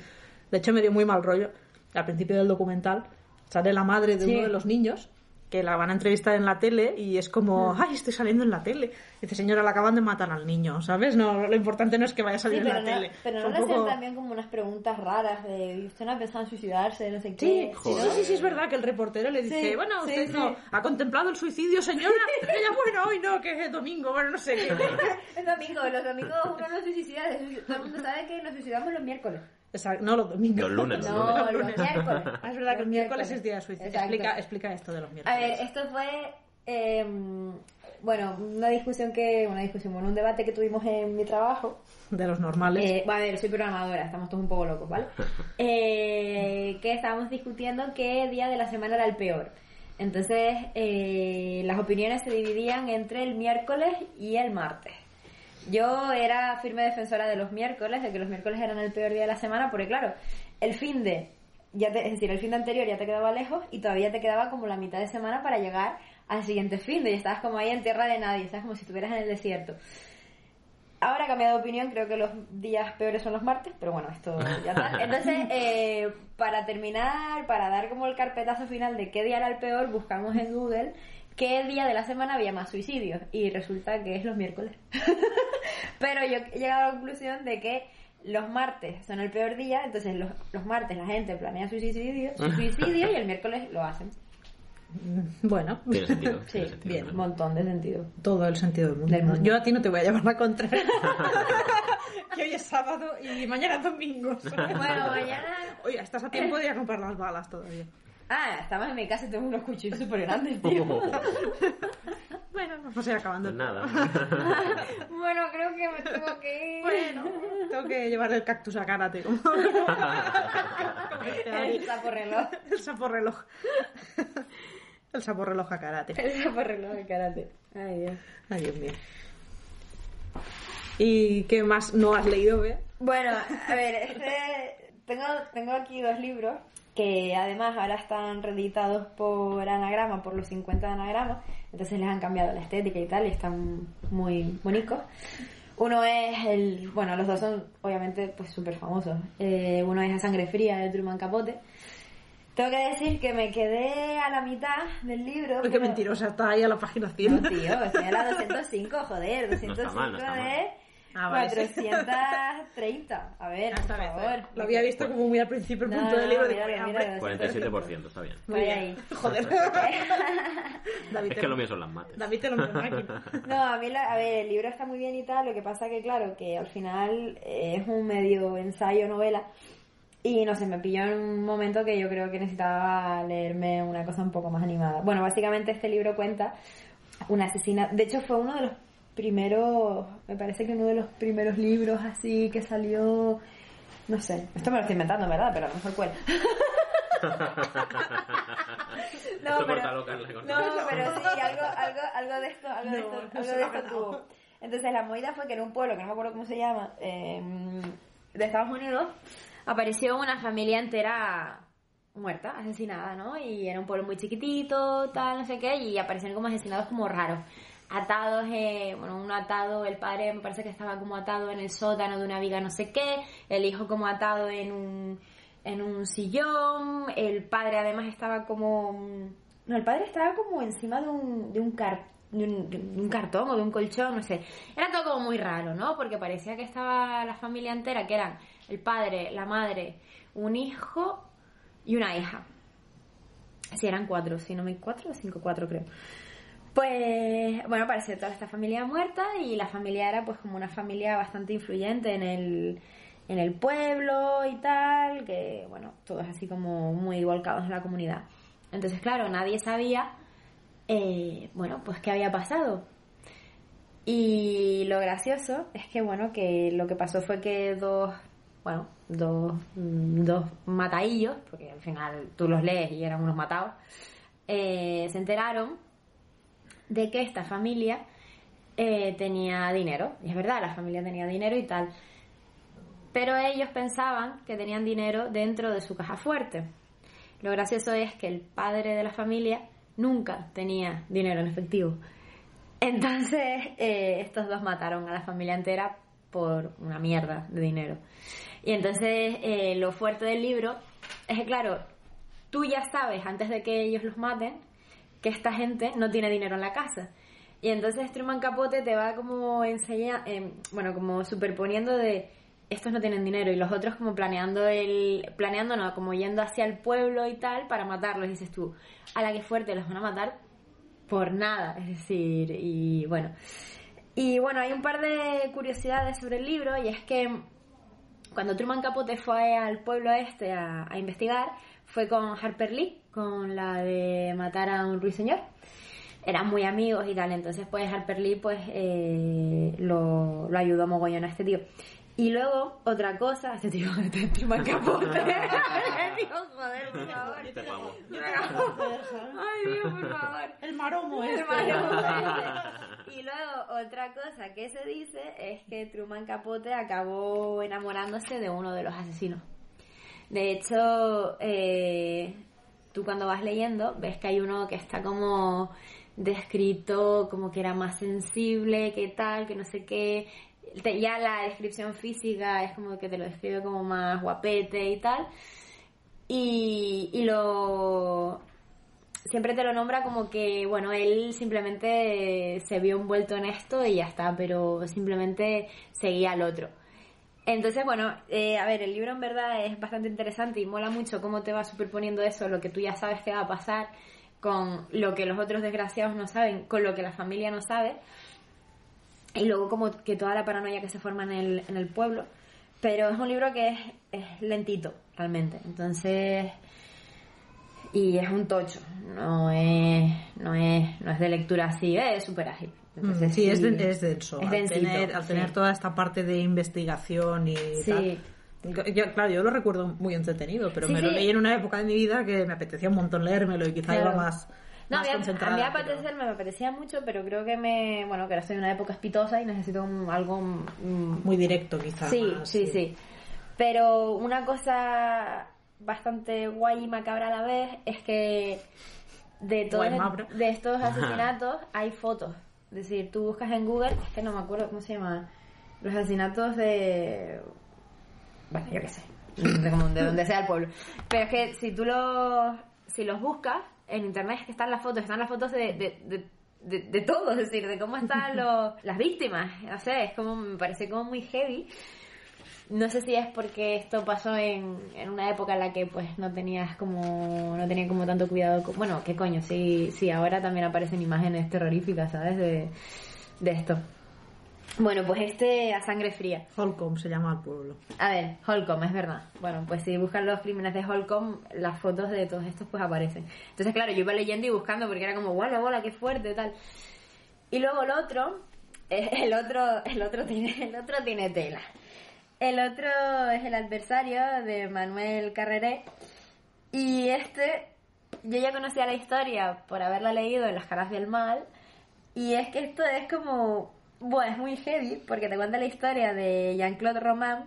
S1: de hecho, me dio muy mal rollo al principio del documental, sale la madre de
S2: Sí.
S1: uno de los niños que la van a entrevistar en la tele y es como,
S2: Mm.
S1: ay, estoy saliendo en la tele. dice, señora, la acaban de matar al niño, ¿sabes? No, lo importante no es que vaya a salir
S2: Sí,
S1: en la
S2: no,
S1: tele.
S2: pero no le hacen también como unas preguntas raras de usted no ha pensado en suicidarse, no sé qué.
S1: sí, sí, sí, sí, es verdad que el reportero le dice,
S2: Sí,
S1: bueno, usted
S2: sí.
S1: no ha contemplado el suicidio, señora. [laughs] Y ella, bueno, hoy no, que es el domingo, bueno, no sé qué. [laughs]
S2: Es domingo, los domingos uno no se suicida, todo el mundo sabe que nos suicidamos los miércoles.
S1: Exacto, no los domingos.
S3: Los lunes, los
S2: No,
S3: lunes.
S2: los miércoles.
S1: Ah, es verdad que
S2: Los
S1: el miércoles es día de suicidio.
S2: Exacto.
S1: Explica, explica esto de los
S2: A
S1: miércoles.
S2: ver, esto fue, eh, bueno, una discusión que, una discusión, bueno, un debate que tuvimos en mi trabajo.
S1: De los normales.
S2: Eh, bueno, a ver, soy programadora, estamos todos un poco locos, ¿vale? [laughs] Eh, que estábamos discutiendo qué día de la semana era el peor. Entonces, eh, las opiniones se dividían entre el miércoles y el martes. Yo era firme defensora de los miércoles, de que los miércoles eran el peor día de la semana, porque claro, el fin de, ya te- es decir, el fin de anterior ya te quedaba lejos y todavía te quedaba como la mitad de semana para llegar al siguiente fin de y estabas como ahí en tierra de nadie, estás como si estuvieras en el desierto. Ahora he cambiado de opinión, creo que los días peores son los martes, pero bueno, esto ya está. [laughs] Entonces, eh, para terminar, para dar como el carpetazo final de qué día era el peor, buscamos en Google qué día de la semana había más suicidios y resulta que es los miércoles. [laughs] pero yo he llegado a la conclusión de que los martes son el peor día, entonces los, los martes la gente planea su suicidio, su suicidio y el miércoles lo hacen.
S1: Bueno,
S3: Tiene sentido. [laughs]
S2: Sí,
S3: tiene sentido,
S2: bien,
S3: ¿no?
S2: un montón de sentido.
S1: todo el sentido del mundo.
S2: Del mundo.
S1: Yo a ti no te voy a llevar la contraria. [laughs] que hoy es sábado y mañana es domingo.
S2: Bueno, mañana
S1: Oye, estás a tiempo de ir a comprar las balas todavía.
S2: Ah, estamos en mi casa y tengo unos cuchillos súper grandes, tío.
S1: Bueno, vamos a ir acabando.
S3: Pues nada. [laughs]
S2: bueno, creo que me tengo que ir.
S1: Bueno, tengo que llevar el cactus a karate. [laughs] Como...
S2: El sapo reloj.
S1: El sapo reloj. El sapo reloj a karate.
S2: El sapo reloj de karate. Ay, Dios.
S1: Ay, Dios mío. ¿Y qué más no has leído, Bea?
S2: Bueno, a ver, este, tengo, tengo aquí dos libros que además ahora están reeditados por Anagrama, por los 50 de Anagrama, entonces les han cambiado la estética y tal, y están muy bonitos. Uno es el, bueno, los dos son obviamente pues súper famosos. Eh, uno es A Sangre Fría de Truman Capote. Tengo que decir que me quedé a la mitad del libro.
S1: Uy, qué
S2: pero-
S1: mentirosa, está ahí a la página 100.
S2: No, tío, estoy a la [laughs] 205, joder, 205
S3: mal, no está mal.
S2: de
S1: Ah, vale, sí.
S2: 430. A ver,
S1: Ya
S2: por
S1: está bien,
S2: favor.
S1: Lo había visto como muy al principio el
S2: No,
S1: punto del
S2: no,
S1: libro.
S2: mira,
S1: digo,
S2: mira,
S1: hombre,
S2: mira.
S3: 47%, está bien.
S2: Voy ahí.
S1: Joder. [laughs] David,
S3: Es que lo mío son las mates.
S1: David te lo me máquina. [laughs]
S2: No, a mí, la- a ver, el libro está muy bien y tal, lo que pasa que, claro, que al final eh, es un medio ensayo, novela, y no sé, me pilló en un momento que yo creo que necesitaba leerme una cosa un poco más animada. Bueno, básicamente este libro cuenta una asesina, de hecho fue uno de los primeros, me parece que uno de los primeros libros así que salió, no sé, esto me lo estoy inventando, ¿verdad? Pero a lo mejor cuál. [laughs] no,
S3: Esto
S2: pero,
S3: córtalo, Carla,
S2: no,
S3: córtalo.
S2: pero sí, algo, algo, algo de esto, algo de
S1: No,
S2: esto,
S1: no
S2: algo de esto tuvo. Entonces la movida fue que en un pueblo, que no me acuerdo cómo se llama, eh, de Estados Unidos, apareció una familia entera muerta, asesinada, ¿no? Y era un pueblo muy chiquitito, tal, no sé qué, y aparecieron como asesinados como raros. Atados, eh, bueno, uno atado, el padre me parece que estaba como atado en el sótano de una viga no sé qué, el hijo como atado en un, en un sillón, el padre además estaba como... No, el padre estaba como encima de un, de un, cartón o de un colchón, no sé. Era todo como muy raro, ¿no? Porque parecía que estaba la familia entera, que eran el padre, la madre, un hijo y una hija. Sí, eran cuatro, si no me cuatro o cinco, cuatro creo. Pues, bueno, parecía toda esta familia muerta y la familia era pues como una familia bastante influyente en el, en el pueblo y tal, que bueno, todos así como muy volcados en la comunidad. Entonces, claro, nadie sabía, eh, bueno, pues qué había pasado. Y lo gracioso es que, bueno, que lo que pasó fue que dos, bueno, dos, dos mataillos, porque al final tú los lees y eran unos matados, eh, se enteraron de que esta familia eh, tenía dinero. Y es verdad, la familia tenía dinero y tal. Pero ellos pensaban que tenían dinero dentro de su caja fuerte. Lo gracioso es que el padre de la familia nunca tenía dinero en efectivo. Entonces, eh, estos dos mataron a la familia entera por una mierda de dinero. Y entonces, eh, lo fuerte del libro es que claro, tú ya sabes antes de que ellos los maten que esta gente no tiene dinero en la casa. Y entonces Truman Capote te va como enseña, eh, bueno, como superponiendo de estos no tienen dinero y los otros como planeando el, planeando no, como yendo hacia el pueblo y tal para matarlos. Y dices tú, a la que fuerte, los van a matar por nada, es decir, y bueno. Y bueno, hay un par de curiosidades sobre el libro y es que cuando Truman Capote fue al pueblo este a, a investigar, fue con Harper Lee, con la de matar a un ruiseñor eran muy amigos y tal, entonces pues Harper Lee pues eh, lo, lo ayudó mogollón a este tío. Y luego, otra cosa, este tío, [laughs] este tío me capote. [laughs] [laughs] Dios, joder, por favor.
S3: Te pavo.
S2: Ay, Dios, por favor.
S1: El maromo
S2: El
S1: este.
S2: maromo ese. Y luego, otra cosa que se dice es que Truman Capote acabó enamorándose de uno de los asesinos. De hecho, eh, tú cuando vas leyendo ves que hay uno que está como descrito como que era más sensible, que tal, que no sé qué. Ya la descripción física es como que te lo describe como más guapete y tal. Y, y lo siempre te lo nombra como que, bueno, él simplemente se vio envuelto en esto y ya está, pero simplemente seguía al otro. Entonces, bueno, eh, a ver, el libro en verdad es bastante interesante y mola mucho cómo te va superponiendo eso, lo que tú ya sabes que va a pasar, con lo que los otros desgraciados no saben, con lo que la familia no sabe, y luego como que toda la paranoia que se forma en el, en el pueblo. Pero es un libro que es, es lentito, realmente. Entonces, y es un tocho, no es, no es, no es de lectura así, ¿eh? es súper ágil. Entonces,
S1: Mm, sí, es, de- es denso.
S2: Es
S1: al tener, al tener
S2: sí.
S1: toda esta parte de investigación y
S2: Sí.
S1: tal. Yo, claro, yo lo recuerdo muy entretenido, pero
S2: Sí,
S1: me lo leí en una época de mi vida que me apetecía un montón leérmelo y quizá
S2: Claro.
S1: iba más,
S2: No, a
S1: más
S2: mí, a
S1: concentrada.
S2: mí
S1: pero-
S2: apetecerme me apetecía mucho, pero creo que me, bueno, que ahora estoy en una época espitosa y necesito un- algo mm,
S1: Muy directo, quizá.
S2: Sí,
S1: más,
S2: sí, sí. Pero una cosa bastante guay y macabra a la vez es que de todos de estos asesinatos hay fotos. Es decir, tú buscas en Google, es que no me acuerdo cómo se llama, los asesinatos de... Bueno, yo qué sé, de, donde sea el pueblo. Pero es que si tú los, si los buscas en internet es que están las fotos, están las fotos de, de, de, de, de todo, es decir, de cómo están los, las víctimas. No sé, es como, me parece como muy heavy. No sé si es porque esto pasó en, en una época en la que pues no tenías como no tenían como tanto cuidado con- bueno qué coño sí sí ahora también aparecen imágenes terroríficas sabes de, de esto. Bueno pues este a sangre fría.
S1: Holcomb se llama el pueblo.
S2: a ver Holcomb es verdad. Bueno pues si buscan los crímenes de Holcomb las fotos de todos estos pues aparecen. Entonces claro yo iba leyendo y buscando porque era como bola bola qué fuerte tal. Y luego el otro [laughs] el otro el otro tiene el otro tiene tela el otro es el adversario de Manuel Carreré. Y este, yo ya conocía la historia por haberla leído en Las Caras del Mal. Y es que esto es como, bueno, es muy heavy porque te cuenta la historia de Jean-Claude Roman,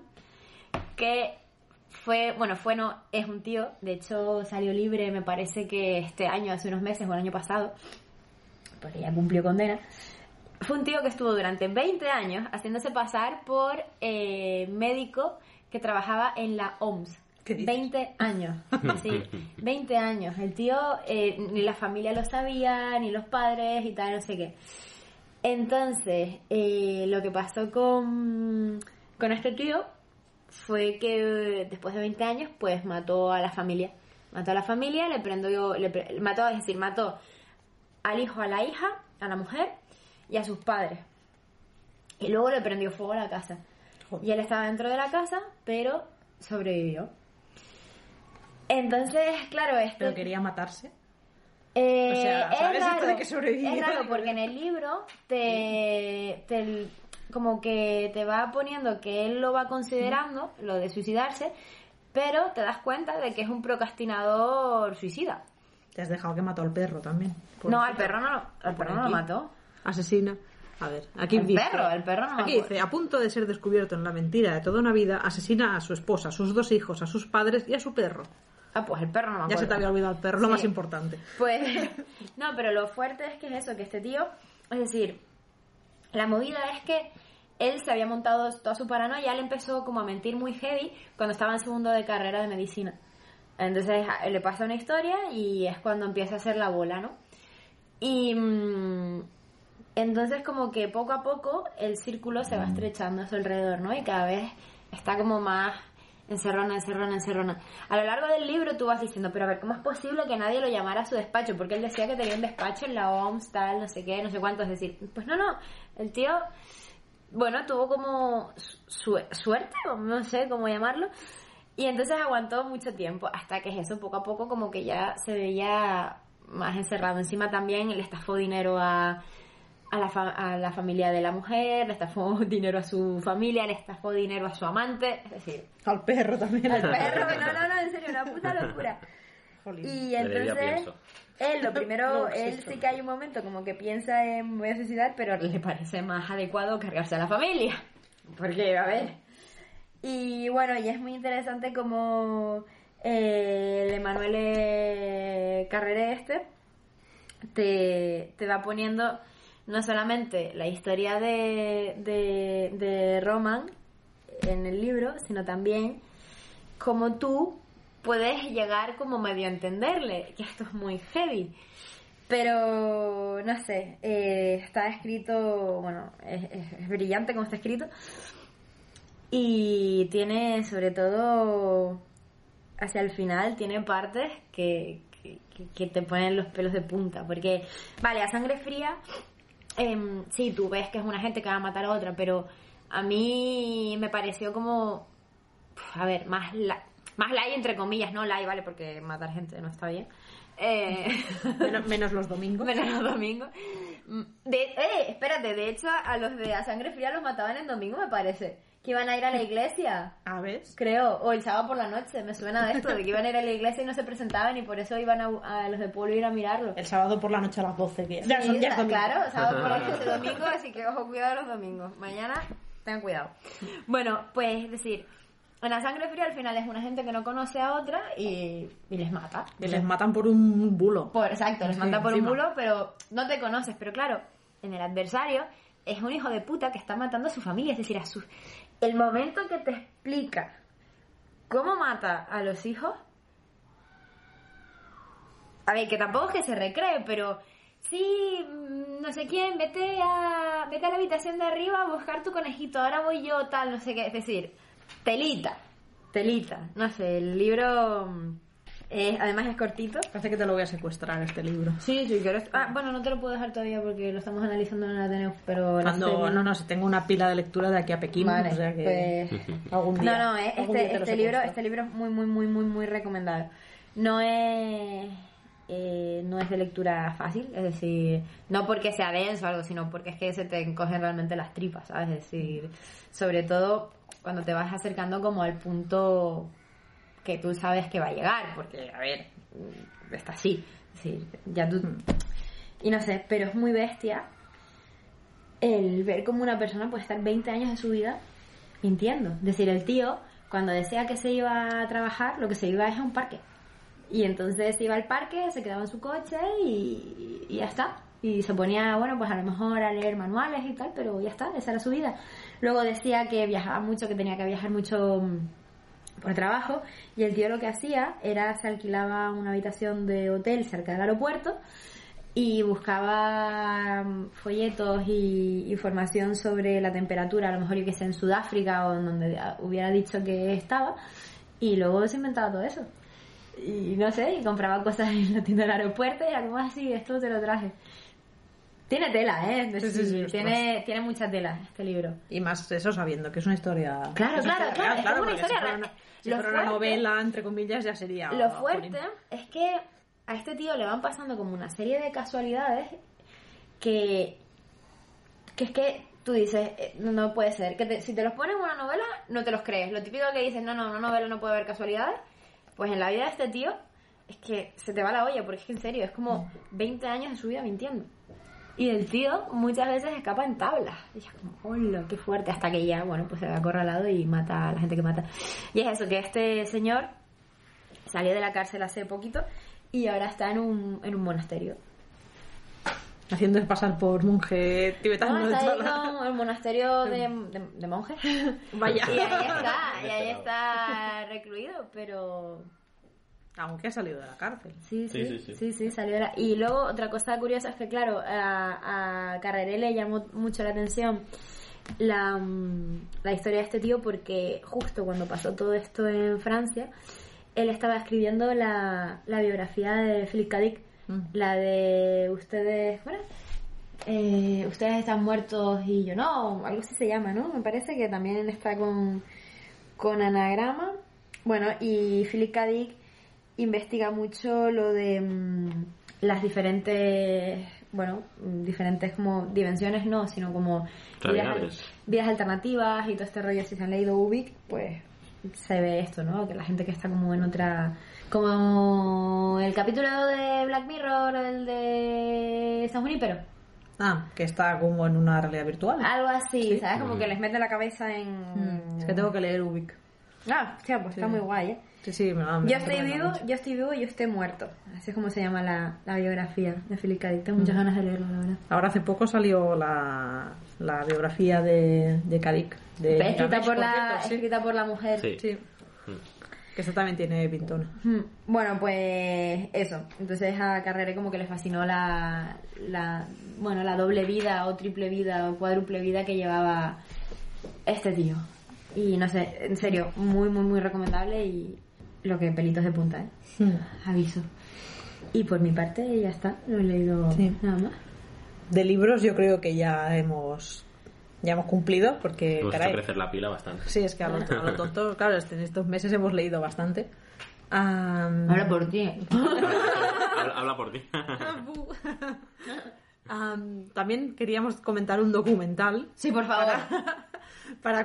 S2: que fue, bueno, fue no, es un tío, de hecho salió libre me parece que este año, hace unos meses o el año pasado, porque ya cumplió condena. Fue un tío que estuvo durante 20 años haciéndose pasar por eh, médico que trabajaba en la OMS.
S1: ¿Qué dices?
S2: 20 años, sí, [laughs] 20 años. El tío, eh, ni la familia lo sabía, ni los padres y tal, no sé qué. Entonces, eh, lo que pasó con, con este tío fue que después de 20 años, pues mató a la familia. Mató a la familia, le prendió, le pre- mató, es decir, mató al hijo, a la hija, a la mujer y a sus padres. Y luego le prendió fuego a la casa. Y él estaba dentro de la casa, pero sobrevivió. Entonces, claro, esto...
S1: Pero quería matarse.
S2: Eh,
S1: O sea,
S2: es
S1: ¿sabes esto
S2: raro,
S1: de que sobrevivió?
S2: Es raro porque en el libro te, te- como que te va poniendo que él lo va considerando, lo de suicidarse, pero te das cuenta de que es un procrastinador suicida.
S1: Te has dejado que mató al perro también.
S2: No, al perro no, lo- al perro no lo
S1: aquí.
S2: mató.
S1: Asesina. A ver, aquí
S2: El
S1: dice.
S2: perro, el perro no
S1: Aquí dice, a punto de ser descubierto en la mentira de toda una vida, asesina a su esposa, a sus dos hijos, a sus padres y a su perro.
S2: Ah, pues el perro no me acuerdo.
S1: Ya se te había olvidado el perro, lo más importante.
S2: Pues, [laughs] no, pero lo fuerte es que es eso, que este tío, es decir, la movida es que él se había montado toda su paranoia, él empezó como a mentir muy heavy cuando estaba en segundo de carrera de medicina. Entonces le pasa una historia y es cuando empieza a hacer la bola, ¿no? Y mm, entonces como que poco a poco el círculo se va estrechando a su alrededor, ¿no? Y cada vez está como más encerrona, encerrona, encerrona. A lo largo del libro tú vas diciendo, pero a ver, ¿cómo es posible que nadie lo llamara a su despacho? Porque él decía que tenía un despacho en la OMS, tal, no sé qué, no sé cuánto. Es decir, pues no, no, el tío, bueno, tuvo como su- suerte, o no sé cómo llamarlo. Y entonces aguantó mucho tiempo, hasta que eso poco a poco como que ya se veía más encerrado. Encima también le estafó dinero a, a, la, fa- a la familia de la mujer, le estafó [laughs] dinero a su familia, le estafó dinero a su amante, es decir,
S1: Al perro también.
S2: al perro, no, no, no, en serio, una puta locura. Y entonces, él lo primero,
S1: No,
S2: él sí que hay un momento como que piensa en voy a suicidar, pero le parece más adecuado cargarse a la familia. Porque, a ver. Y bueno, y es muy interesante como eh, el Emanuele Carrere este te, te va poniendo no solamente la historia de, de, de Roman en el libro, sino también como tú puedes llegar como medio a entenderle, que esto es muy heavy. Pero, no sé, eh, está escrito, bueno, es, brillante como está escrito. Y tiene, sobre todo, hacia el final, tiene partes que- que te ponen los pelos de punta. Porque, vale, a sangre fría, em, sí, tú ves que es una gente que va a matar a otra, pero a mí me pareció como, a ver, más la, más light entre comillas, no light, vale, porque matar gente no está bien. Eh,
S1: Menos, menos los domingos. [laughs]
S2: menos los domingos. Mm, De, eh, espérate, de hecho a los de a sangre fría los mataban en domingo, me parece. Que iban a ir a la iglesia, [laughs]
S1: A ver.
S2: creo, o el sábado por la noche, me suena de esto, de que iban a ir a la iglesia y no se presentaban y por eso iban a, a los de pueblo a ir a mirarlo.
S1: El sábado por la noche a las 12. Que ya
S2: Sí,
S1: son ya es.
S2: Claro, sábado por la noche de [laughs] domingo, así que ojo, cuidado los domingos. Mañana, tengan cuidado. Bueno, pues es decir, en la sangre fría al final es una gente que no conoce a otra y, y les mata.
S1: Que les matan por un bulo.
S2: Por, exacto, les
S1: Sí,
S2: mata por un bulo, pero no te conoces. Pero claro, en el adversario es un hijo de puta que está matando a su familia, es decir, a su... El momento que te explica cómo mata a los hijos... A ver, que tampoco es que se recree, pero... Sí, mm, no sé quién, vete a, vete a la habitación de arriba a buscar tu conejito, ahora voy yo, tal, no sé qué. Es decir, telita, telita. No sé, el libro... además es cortito.
S1: Parece que te lo voy a secuestrar este libro.
S2: Sí, sí, quiero... Ah, bueno, no te lo puedo dejar todavía porque lo estamos analizando en el Ateneo, pero...
S1: Cuando,
S2: viendo.
S1: no, no, si tengo una pila de lectura de aquí a Pekín,
S2: Vale,
S1: o sea que
S2: pues...
S1: algún día.
S2: No, no, eh,
S1: algún día
S2: este, este libro, este libro es muy, muy, muy, muy, muy recomendable. No es, eh, no es de lectura fácil, es decir, no porque sea denso o algo, sino porque es que se te encogen realmente las tripas, ¿sabes? Es decir, sobre todo cuando te vas acercando como al punto que tú sabes que va a llegar, porque, a ver, está así, es decir, ya tú... Y no sé, pero es muy bestia el ver cómo una persona puede estar 20 años de su vida mintiendo. Es decir, el tío, cuando decía que se iba a trabajar, lo que se iba es a un parque. Y entonces iba al parque, se quedaba en su coche y, y ya está. Y se ponía, bueno, pues a lo mejor a leer manuales y tal, pero ya está, esa era su vida. Luego decía que viajaba mucho, que tenía que viajar mucho mm, por trabajo. Y el tío lo que hacía era se alquilaba una habitación de hotel cerca del aeropuerto y buscaba mm, folletos y información sobre la temperatura, a lo mejor yo que sé, en Sudáfrica o en donde hubiera dicho que estaba, y luego se inventaba todo eso. Y no sé, y compraba cosas en la tienda del aeropuerto y era como así, esto te lo traje. Tiene tela, ¿eh?
S1: Sí, sí, sí,
S2: tiene, tiene mucha tela este libro.
S1: Y más eso sabiendo que es una historia.
S2: Claro, claro, claro, es como una historia
S1: si fuera una, novela, entre comillas, ya sería.
S2: Lo fuerte es que a este tío le van pasando como una serie de casualidades que, que es que tú dices, eh, no, no puede ser, que te- si te los pones en una novela no te los crees. Lo típico que dices, no, no, una novela no puede haber casualidades, pues en la vida de este tío es que se te va la olla, porque es que en serio, es como 20 años de su vida mintiendo. Y el tío muchas veces escapa en tablas. Y es como, hola, qué fuerte. Hasta que ya, bueno, pues se ve acorralado y mata a la gente que mata. Y es eso, que este señor salió de la cárcel hace poquito y ahora está en un, en un monasterio.
S1: Haciéndose pasar por monje tibetano.
S2: No,
S1: de
S2: está ahí el monasterio de, de, de monjes. [laughs]
S1: Vaya.
S2: Y ahí está, y ahí está recluido, pero...
S1: Aunque ha salido de la cárcel.
S2: Sí, sí,
S3: Sí,
S2: sí,
S3: sí,
S2: sí,
S3: sí.
S2: salió de la- Y luego otra cosa curiosa es que, claro, a, a Carreré le llamó mucho la atención la, mm, la historia de este tío porque justo cuando pasó todo esto en Francia, él estaba escribiendo la, la biografía de Philip K. Dick,
S1: Mm.
S2: la de ustedes, bueno, eh, ustedes están muertos y yo no, algo así se llama, ¿no? Me parece que también está con, con anagrama. Bueno, y Philip K. Dick investiga mucho lo de mm, las diferentes, bueno, mm, diferentes como dimensiones, no, sino como vidas, vidas alternativas y todo este rollo. Si se han leído Ubik, pues se ve esto, ¿no? Que la gente que está como en otra... Como el capítulo de Black Mirror, el de San Junípero.
S1: Ah, que está como en una realidad virtual.
S2: Algo así,
S1: Sí.
S2: ¿sabes? Como que les mete la cabeza en...
S1: Mm, Es que tengo que leer Ubik.
S2: Ah, hostia, pues está muy guay, ¿eh?
S1: Sí, sí, me
S2: Yo estoy vivo, yo estoy vivo y yo estoy muerto. Así es como se llama la, la biografía de Philip K. Dick. Tengo muchas ganas de leerlo, la verdad.
S1: Ahora hace poco salió la, la biografía de, de
S2: escrita, por la,
S1: cierto, sí.
S2: escrita por la mujer.
S3: Sí.
S1: Sí. Que esta también tiene pintona.
S2: Mm, Bueno, pues eso. Entonces a Carrere como que le fascinó la, la, bueno, la doble vida o triple vida o cuádruple vida que llevaba este tío. Y no sé, en serio, muy, muy, muy recomendable y lo que pelitos de punta, ¿eh?
S1: Hmm.
S2: Aviso. Y por mi parte ya está, no he leído
S1: Sí.
S2: nada más.
S1: De libros yo creo que ya hemos ya hemos cumplido porque
S3: Hemos hecho
S1: caray,
S3: crecer la pila bastante.
S1: sí es que a lo, a lo tonto claro en estos meses hemos leído bastante Am,
S2: Ahora por ti.
S3: habla, habla por ti. [laughs]
S1: am, también queríamos comentar un documental
S2: Sí, por favor.
S1: para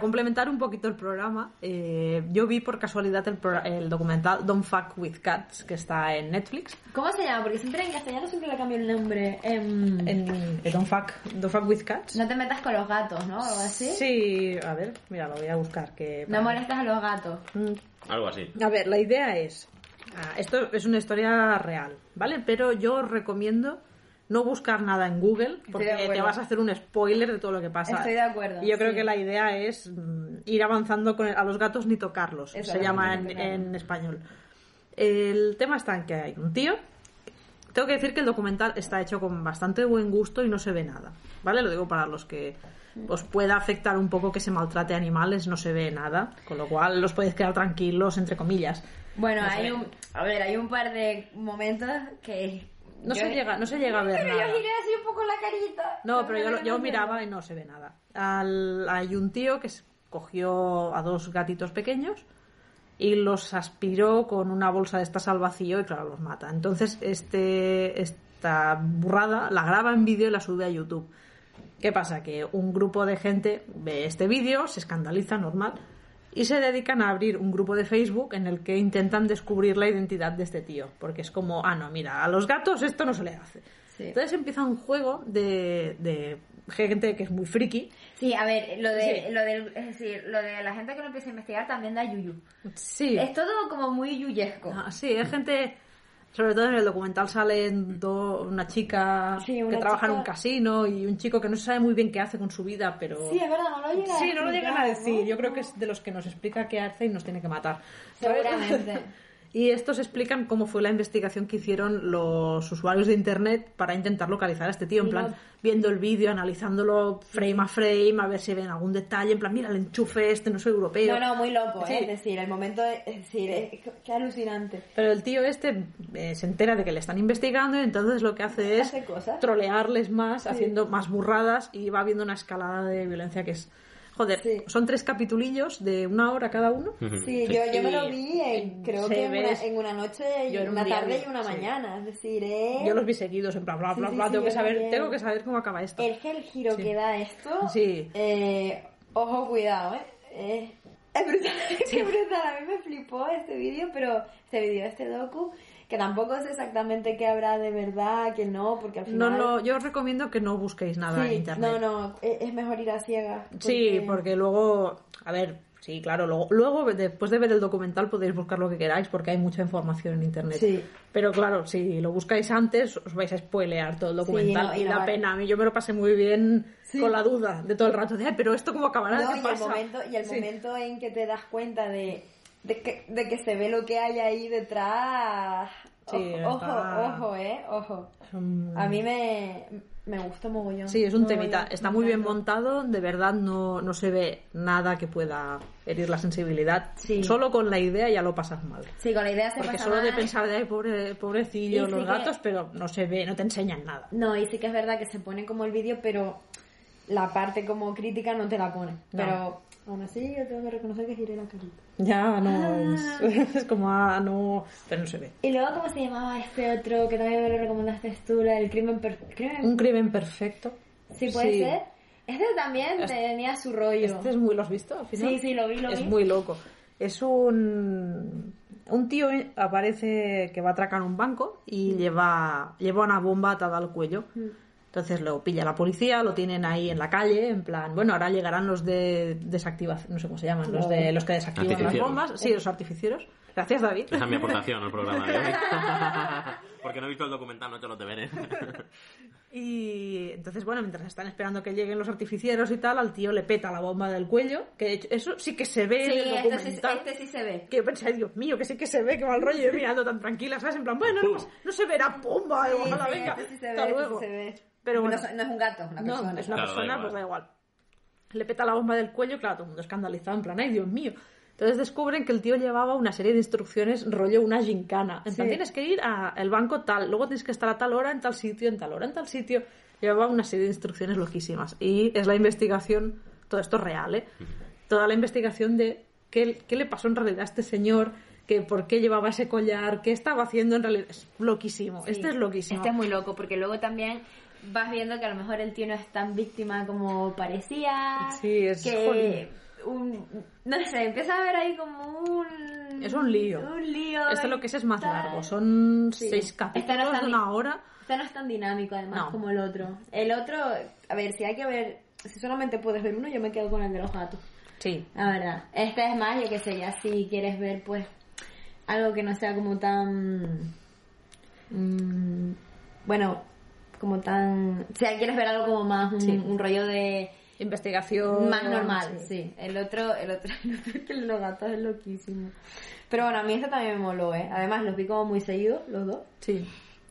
S1: complementar un poquito el programa, eh, yo vi por casualidad el, pro- el documental Don't Fuck With Cats, que está en Netflix.
S2: ¿Cómo se llama? Porque siempre en castellano siempre le cambio el nombre. Em,
S1: En, eh, Don't, fuck, Don't Fuck With Cats.
S2: No te metas con los gatos, ¿no? O algo así.
S1: Sí, a ver, mira, lo voy a buscar. Que,
S2: No molestas a los gatos.
S1: Mm,
S3: Algo así.
S1: A ver, la idea es... ah, esto es una historia real, ¿vale? Pero yo os recomiendo no buscar nada en Google porque te vas a hacer un spoiler de todo lo que pasa.
S2: Estoy de acuerdo,
S1: Y yo creo
S2: sí.
S1: que la idea es mm, ir avanzando con el- a los gatos ni tocarlos. Se llama en, español. El tema está en que hay un tío. Tengo que decir que el documental está hecho con bastante buen gusto y no se ve nada. ¿Vale? Lo digo para los que os pueda afectar un poco que se maltrate animales, no se ve nada. Con lo cual los podéis quedar tranquilos, entre comillas.
S2: Bueno,
S1: No
S2: hay un, a ver, hay un par de momentos que
S1: No
S2: yo-
S1: se llega, no se llega a ver
S2: Pero
S1: nada.
S2: yo giré así un poco la carita.
S1: No, pero yo, yo miraba y no se ve nada. Al- hay un tío que cogió a dos gatitos pequeños y los aspiró con una bolsa de estas al vacío y claro, los mata. Entonces, este, esta burrada la graba en vídeo y la sube a YouTube. ¿Qué pasa? Que un grupo de gente ve este vídeo, se escandaliza, normal, y se dedican a abrir un grupo de Facebook en el que intentan descubrir la identidad de este tío. Porque es como, ah, no, mira, a los gatos esto no se le hace.
S2: Sí.
S1: Entonces empieza un juego de, de gente que es muy friki.
S2: Sí, a ver, lo de,
S1: Sí.
S2: lo del, es decir, lo de la gente que lo empieza a investigar también da yuyu.
S1: Sí.
S2: Es todo como muy yuyesco.
S1: Ah, sí, hay gente... Sobre todo en el documental salen do- una chica
S2: Sí,
S1: que trabaja en un casino y un chico que no se sabe muy bien qué hace con su vida, pero...
S2: Sí, es verdad, no lo llega a
S1: Sí, no lo llegan a decir.
S2: ¿no?
S1: Yo creo que es de los que nos explica qué hace y nos tiene que matar.
S2: Seguramente. [laughs]
S1: Y estos explican cómo fue la investigación que hicieron los usuarios de internet para intentar localizar a este tío. En plan, viendo el vídeo, analizándolo frame a frame, a ver si ven algún detalle. En plan, mira, el enchufe este no es europeo.
S2: No, no, muy loco,
S1: Sí.
S2: ¿eh? es decir, el momento, de- es decir, es, qué alucinante.
S1: Pero el tío este eh, se entera de que le están investigando y entonces lo que hace es
S2: Hace cosas.
S1: trolearles más, haciendo más burradas y va viendo una escalada de violencia que es... Joder,
S2: Sí.
S1: son tres capitulillos de una hora cada uno.
S2: Sí, yo, yo me lo vi, en- creo que en una, en una noche, y
S1: Yo en un
S2: una
S1: día
S2: tarde
S1: vi,
S2: y una
S1: sí.
S2: mañana. Es decir, ¿eh?
S1: Yo los vi seguidos, en plan, bla,
S2: Sí,
S1: bla,
S2: sí,
S1: bla.
S2: sí,
S1: tengo, que saber, tengo que saber cómo acaba esto.
S2: El que el giro
S1: Sí.
S2: que da esto,
S1: Sí.
S2: eh, ojo, cuidado, ¿eh? Eh, [laughs] es brutal, es brutal. A mí me flipó este vídeo, pero este vídeo, este docu, que tampoco sé exactamente qué habrá de verdad, que no, porque al
S1: No,
S2: final...
S1: no, yo os recomiendo que no busquéis nada en internet.
S2: no, no, es es mejor ir a ciegas.
S1: Sí, porque luego, a ver, sí, claro, luego, luego después de ver el documental podéis buscar lo que queráis porque hay mucha información en internet.
S2: Sí.
S1: Pero claro, si lo buscáis antes os vais a spoilear todo el documental
S2: no, y no vale.
S1: pena. A mí yo me lo pasé muy bien
S2: Sí.
S1: con la duda de todo el rato de, "Ay, pero esto cómo acabará,
S2: No,
S1: ¿qué
S2: y el
S1: pasa?
S2: momento, y el momento en que te das cuenta de de que, de que se ve lo que hay ahí detrás. Ojo, ojo, ojo, eh, ojo. A mí me, me gusta mogollón.
S1: Sí, es un
S2: Mogollón,
S1: temita. Está muy bien montado, de verdad no, no se ve nada que pueda herir la sensibilidad.
S2: Sí.
S1: Solo con la idea ya lo pasas mal.
S2: Sí, con la idea se
S1: Porque
S2: pasa
S1: solo de pensar de pobre, pobrecillo,
S2: Y sí
S1: los
S2: que-
S1: gatos, pero no se ve, no te enseñan nada.
S2: No, y sí que es verdad que se pone como el vídeo, pero la parte como crítica no te la pone. Pero aún así yo tengo que reconocer que giré la carita.
S1: Ya no
S2: Ah.
S1: es, [laughs] es como ah, no, pero no se ve.
S2: Y luego, ¿cómo se llamaba este otro que también me lo recomendaste tú? Del crimen... per- crimen...
S1: Un crimen perfecto.
S2: Sí, puede
S1: Sí.
S2: ser. Este también tenía su rollo.
S1: Este es muy, ¿lo has visto al final?
S2: Sí, sí, lo vi, lo
S1: es
S2: vi.
S1: muy loco. Es un un tío aparece que va a atracar un banco
S2: Mm.
S1: y lleva lleva una bomba atada al cuello. Entonces lo pilla la policía, lo tienen ahí en la calle, en plan, bueno, ahora llegarán los de desactivación, no sé cómo se llaman, los de los que desactivan las bombas, sí, los artificieros. Gracias, David.
S3: Esa es mi aportación al programa de hoy. [laughs] Porque no he visto el documental, no he hecho los deberes. [laughs]
S1: Y entonces, bueno, mientras están esperando que lleguen los artificieros y tal, al tío le peta la bomba del cuello, que de hecho, eso sí que se ve
S2: Sí,
S1: en el
S2: este sí,
S1: documental.
S2: este sí se ve.
S1: Que yo pensé, ay, Dios mío, que sí que se ve, que mal rollo, yo mirando tan tranquila, ¿sabes? En plan, bueno, no, se verá bomba, ojalá
S2: sí,
S1: venga.
S2: este sí se ve,
S1: hasta
S2: este
S1: luego.
S2: sí se ve.
S1: Pero
S2: no,
S1: bueno,
S2: es- no es un gato, es una
S1: no,
S2: persona.
S1: es una
S3: Claro, da
S1: persona,
S3: igual.
S1: pues da igual. Le peta la bomba del cuello, claro, todo el mundo escandalizado, en plan, ay, Dios mío. Entonces descubren que el tío llevaba una serie de instrucciones, rollo una gincana. En plan,
S2: Sí.
S1: tienes que ir al banco tal, luego tienes que estar a tal hora en tal sitio, en tal hora en tal sitio. Llevaba una serie de instrucciones loquísimas. Y es la investigación, todo esto es real, ¿eh? Toda la investigación de qué, qué le pasó en realidad a este señor, que por qué llevaba ese collar, qué estaba haciendo en realidad. Es loquísimo,
S2: Sí,
S1: este es loquísimo.
S2: Este es muy loco, porque luego también vas viendo que a lo mejor el tío no es tan víctima como parecía.
S1: Sí, es
S2: que un, no sé, empieza a ver ahí como un
S1: Es un lío.
S2: Un lío. De
S1: lo que es es más
S2: tal.
S1: largo, son
S2: Sí.
S1: seis
S2: Este no
S1: capítulos de
S2: ni-
S1: una hora.
S2: Este no es tan dinámico además
S1: No.
S2: como el otro. El otro, a ver, si hay que ver, si solamente puedes ver uno, yo me quedo con el de los gatos.
S1: Sí.
S2: La verdad. Este es más, yo qué sé, ya si quieres ver pues algo que no sea como tan... mm, bueno, como tan... O sea, quieres ver algo como más un,
S1: Sí.
S2: un rollo de...
S1: Investigación.
S2: Más normal,
S1: sí.
S2: sí. El otro, el otro, [laughs] el otro que los gatos es loquísimo. Pero bueno, a mí este también me moló, ¿eh? Además los vi como muy seguidos, los dos.
S1: Sí.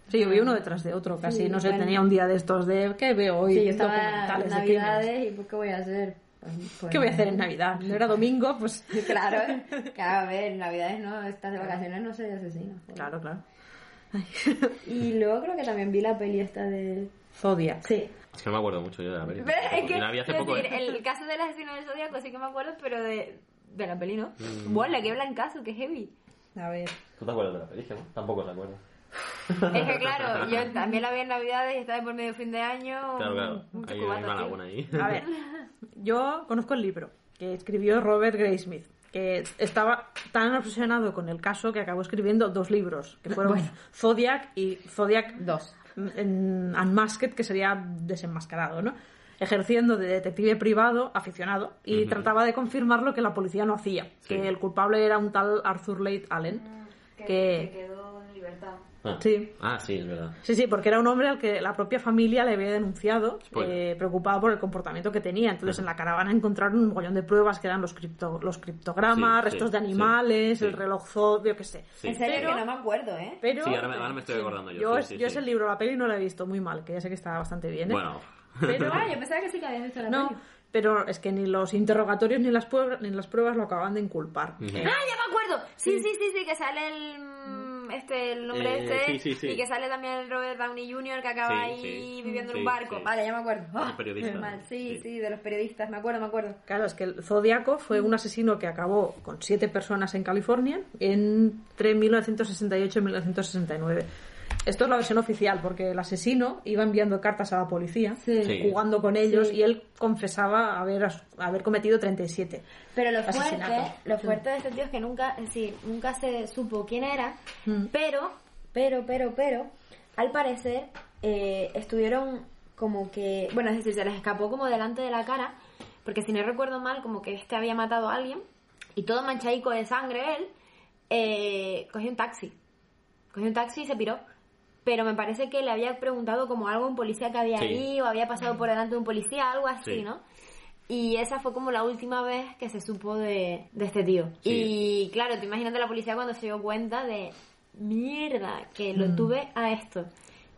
S1: Sí, yo vi uno detrás de otro, casi.
S2: Sí,
S1: no sé,
S2: bueno.
S1: tenía un día de estos de ¿qué veo hoy?
S2: Sí, yo estaba en
S1: Documentales
S2: Navidades y pues ¿qué voy a hacer? Pues, pues,
S1: ¿Qué voy a hacer en Navidad? No era domingo, pues. [laughs]
S2: Claro, [laughs] claro, a ver, Navidades no, estás de vacaciones no soy asesino. joder.
S1: Claro, claro.
S2: Y luego creo que también vi la peli esta de...
S1: Zodiac.
S2: Sí.
S3: Es que no me acuerdo mucho yo de la peli.
S2: Pero es que,
S3: la vi hace
S2: es
S3: poco,
S2: decir,
S3: ¿eh?
S2: el caso del asesino del zodiaco sí que me acuerdo, pero de, de la peli no.
S3: Mm.
S2: Bueno, la que habla en caso, que heavy.
S1: A ver.
S3: ¿Tú te acuerdas de la peli, no? Tampoco te acuerdas.
S2: Es que claro, yo [laughs] también la vi en Navidades y estaba por medio fin de año.
S3: Claro, claro. Hay, hay una
S2: tío.
S3: laguna ahí.
S1: A ver. [laughs] Yo conozco el libro que escribió Robert Graysmith, que estaba tan obsesionado con el caso que acabó escribiendo dos libros, que [laughs] fueron
S2: Bueno.
S1: Zodiac y Zodiac
S2: Dos.
S1: en Unmasked, que sería desenmascarado, ¿no? Ejerciendo de detective privado, aficionado, y trataba de confirmar lo que la policía no hacía,
S3: Sí.
S1: que el culpable era un tal Arthur Late Allen, que...
S2: quedó en libertad.
S3: Ah.
S1: Sí.
S3: Ah, sí, es verdad.
S1: Sí, sí, porque era un hombre al que la propia familia le había denunciado, eh, preocupado por el comportamiento que tenía. Entonces en la caravana encontraron un mogollón de pruebas que eran los, cripto, los criptogramas,
S3: Sí,
S1: restos
S3: sí,
S1: de animales,
S3: sí,
S1: el reloj Zod, yo qué sé.
S3: Sí.
S2: En serio
S1: Pero-
S2: que no me acuerdo, ¿eh?
S1: Pero,
S3: Sí, ahora me- ahora me estoy acordando yo,
S1: Yo,
S3: sí,
S1: es,
S3: sí,
S1: yo
S3: sí.
S1: es el libro, la peli no la he visto muy mal, que ya sé que está bastante bien. ¿eh?
S3: Bueno.
S1: Pero,
S2: Ah, yo pensaba que sí que habías visto la
S1: no,
S2: peli.
S1: pero es que ni los interrogatorios ni las, pruebas, ni las pruebas lo acaban de inculpar. Eh,
S2: ¡Ah, ya me acuerdo! Sí, sí, sí, sí, que sale el... Este, el nombre
S3: Eh,
S2: este.
S3: sí, sí, sí.
S2: Y que sale también el Robert Downey Jr. que acaba
S3: Sí,
S2: ahí
S3: sí.
S2: viviendo en un barco.
S3: sí.
S2: Vale, ya me acuerdo.
S3: Los periodistas.
S2: qué mal. Sí,
S3: Sí.
S2: sí, de los periodistas. Me acuerdo, me acuerdo.
S1: Claro, es que el Zodíaco fue un asesino que acabó con siete personas en California entre 1968 y 1969. Esto es la versión oficial, porque el asesino iba enviando cartas a la policía,
S2: Sí.
S1: Jugando con ellos,
S2: Sí.
S1: y él confesaba haber, haber cometido 37.
S2: Pero lo fuerte, lo fuerte de este tío es que nunca, es decir, nunca se supo quién era,
S1: Mm.
S2: pero, pero, pero, pero, al parecer eh, estuvieron como que, bueno, es decir, se les escapó como delante de la cara, porque si no recuerdo mal, como que este había matado a alguien y todo manchadico de sangre él, eh, cogió un taxi, cogió un taxi y se piró. Pero me parece que le había preguntado como algo a un policía que había
S3: Sí.
S2: ahí o había pasado por delante de un policía, algo así,
S3: Sí.
S2: ¿no? Y esa fue como la última vez que se supo de, de este tío.
S3: Sí.
S2: Y claro, te imaginas la policía cuando se dio cuenta de mierda, que lo tuve a esto.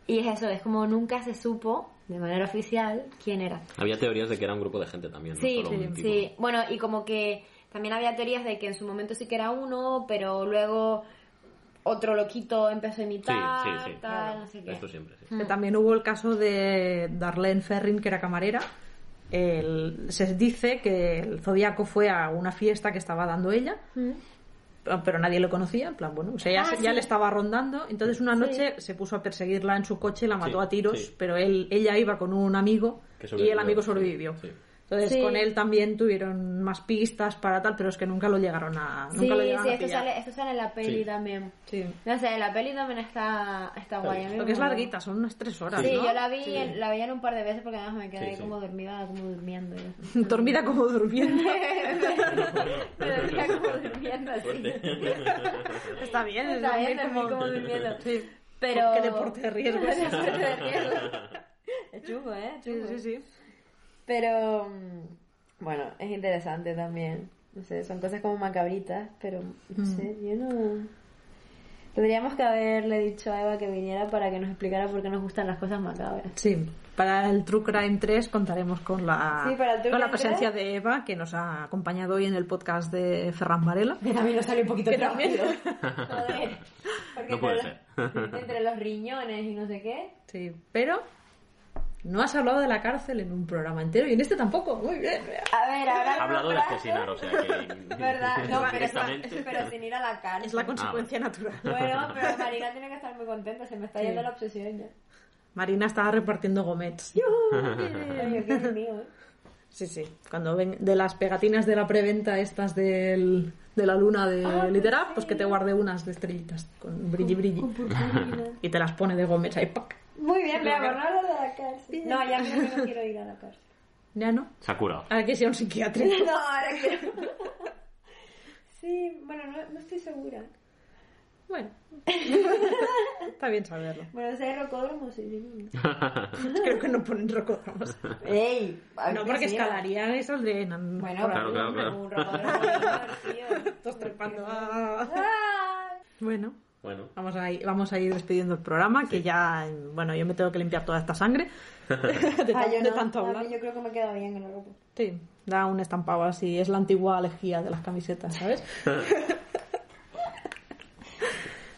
S2: Y es eso, es como nunca se supo de manera oficial quién era.
S3: Había teorías de que era un grupo de gente también, no
S2: Sí,
S3: solo
S2: sí. Bueno, y como que también había teorías de que en su momento sí que era uno, pero luego otro loquito empezó a imitar,
S3: Sí, sí, sí.
S2: tal, no sé qué.
S3: Esto siempre, sí.
S1: Que también hubo el caso de Darlene Ferrin, que era camarera. El- se dice que el Zodíaco fue a una fiesta que estaba dando ella, pero nadie lo conocía. En plan, bueno, o sea, ya,
S2: Ah,
S1: ya le estaba rondando. Entonces, una noche se puso a perseguirla en su coche, la mató
S3: Sí,
S1: a tiros,
S3: sí.
S1: pero él, ella iba con un amigo y el
S3: sobrevivió,
S1: amigo
S3: sí,
S1: sobrevivió.
S3: Sí.
S1: Entonces,
S2: Sí.
S1: con él también tuvieron más pistas para tal, pero es que nunca lo llegaron a,
S2: Sí,
S1: nunca lo llegaron
S2: sí,
S1: a
S2: esto
S1: pillar.
S2: sale, esto sale en la peli
S3: Sí.
S2: también.
S1: Sí.
S2: No sé, la peli también está, está guay. a mí
S1: Lo
S2: me
S1: que es larguita, son unas tres horas.
S2: Sí,
S1: ¿no?
S2: yo la vi,
S1: Sí.
S2: en- la veía en un par de veces porque además me quedé
S3: Sí, sí.
S2: como dormida, como durmiendo. [laughs]
S1: Dormida como durmiendo. [laughs]
S2: me dormía como durmiendo así.
S1: Está bien, es
S2: Está bien,
S1: dormir
S2: dormir como durmiendo.
S1: Sí.
S2: Pero...
S1: Qué deporte de riesgo es [laughs] ese.
S2: Deporte de riesgo. Es chungo, ¿eh?
S1: Sí,
S2: Chungo.
S1: sí, sí.
S2: Pero mm, bueno, es interesante también. No sé, son cosas como macabritas, pero no sé, yo no. Tendríamos que haberle dicho a Eva que viniera para que nos explicara por qué nos gustan las cosas macabras.
S1: Sí, para el True Crime 3 contaremos con la,
S2: Sí, para el True
S1: con la presencia de Eva, que nos ha acompañado hoy en el podcast de Ferran Varela.
S2: Que también nos sale un poquito
S1: también. [laughs]
S2: Joder. Porque [laughs]
S3: No puede
S2: entre los- entre los riñones y no sé qué.
S1: Sí, pero no has hablado de la cárcel en un programa entero y en este tampoco. Muy bien.
S2: A ver, ahora
S3: Ha hablado de asesinar, o sea que... [laughs]
S2: ¿Verdad? No, pero,
S3: directamente...
S2: pero sin ir a la cárcel.
S1: Es la consecuencia natural.
S2: Bueno, [laughs] pero Marina tiene que estar muy contenta, se me está yendo
S1: Sí.
S2: la obsesión ya.
S1: Marina estaba repartiendo gomets. [laughs]
S2: ¿eh?
S1: Sí, sí. Cuando ven de las pegatinas de la preventa estas del, de la luna de
S2: Ah,
S1: Literap, pues que te guarde unas de estrellitas con brilli brilli. Y te las pone de gomets ahí. ¡pac!
S2: Muy bien, me hablar de la cárcel. No, ya no quiero ir a la cárcel.
S1: Ya no.
S3: Sakura.
S1: Ahora que sea un psiquiátrico. [laughs]
S2: No, ahora quiero. Sí, bueno, no, no estoy segura.
S1: Bueno. [laughs] Está bien saberlo.
S2: Bueno, si hay rocódromo, sí. [laughs]
S1: Creo que no ponen rocódromos.
S2: ¡Ey!
S1: No, porque escalarían y saldrían.
S2: Bueno,
S3: Claro, claro, claro.
S2: un rocódromo
S1: trepando. Bueno,
S3: Bueno,
S1: vamos a, ir, vamos a ir despidiendo el programa, que ya, bueno, yo me tengo que limpiar toda esta sangre [laughs] [laughs] de,
S2: Ah, yo
S1: de
S2: no.
S1: tanto hablar.
S2: yo creo que me queda bien en la ropa.
S1: Sí, da un estampado así, es la antigua lejía de las camisetas, ¿sabes? [laughs]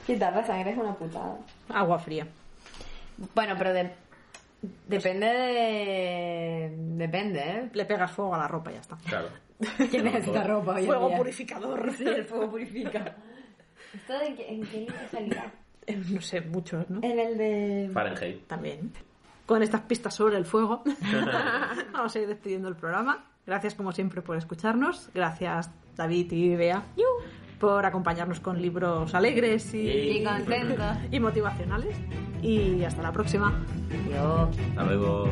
S2: Quitar la sangre es una putada.
S1: Agua fría.
S2: Bueno, pero de- depende de... Depende, ¿eh?
S1: Le pegas fuego a la ropa y ya está.
S3: claro.
S2: ¿Quién necesita ropa hoy
S1: Fuego
S2: día?
S1: purificador.
S2: Sí, el fuego purifica. ¿Esto de qué, en qué libro salía? [laughs]
S1: Eh, No sé, muchos, ¿no?
S2: En el de...
S3: Fahrenheit.
S1: También. Con estas pistas sobre el fuego, [laughs] [laughs] vamos a ir despidiendo el programa. Gracias, como siempre, por escucharnos. Gracias, David y Bea, por acompañarnos con libros alegres y,
S2: Y contentos.
S1: y motivacionales. Y hasta la próxima.
S2: Yo...
S3: Hasta luego.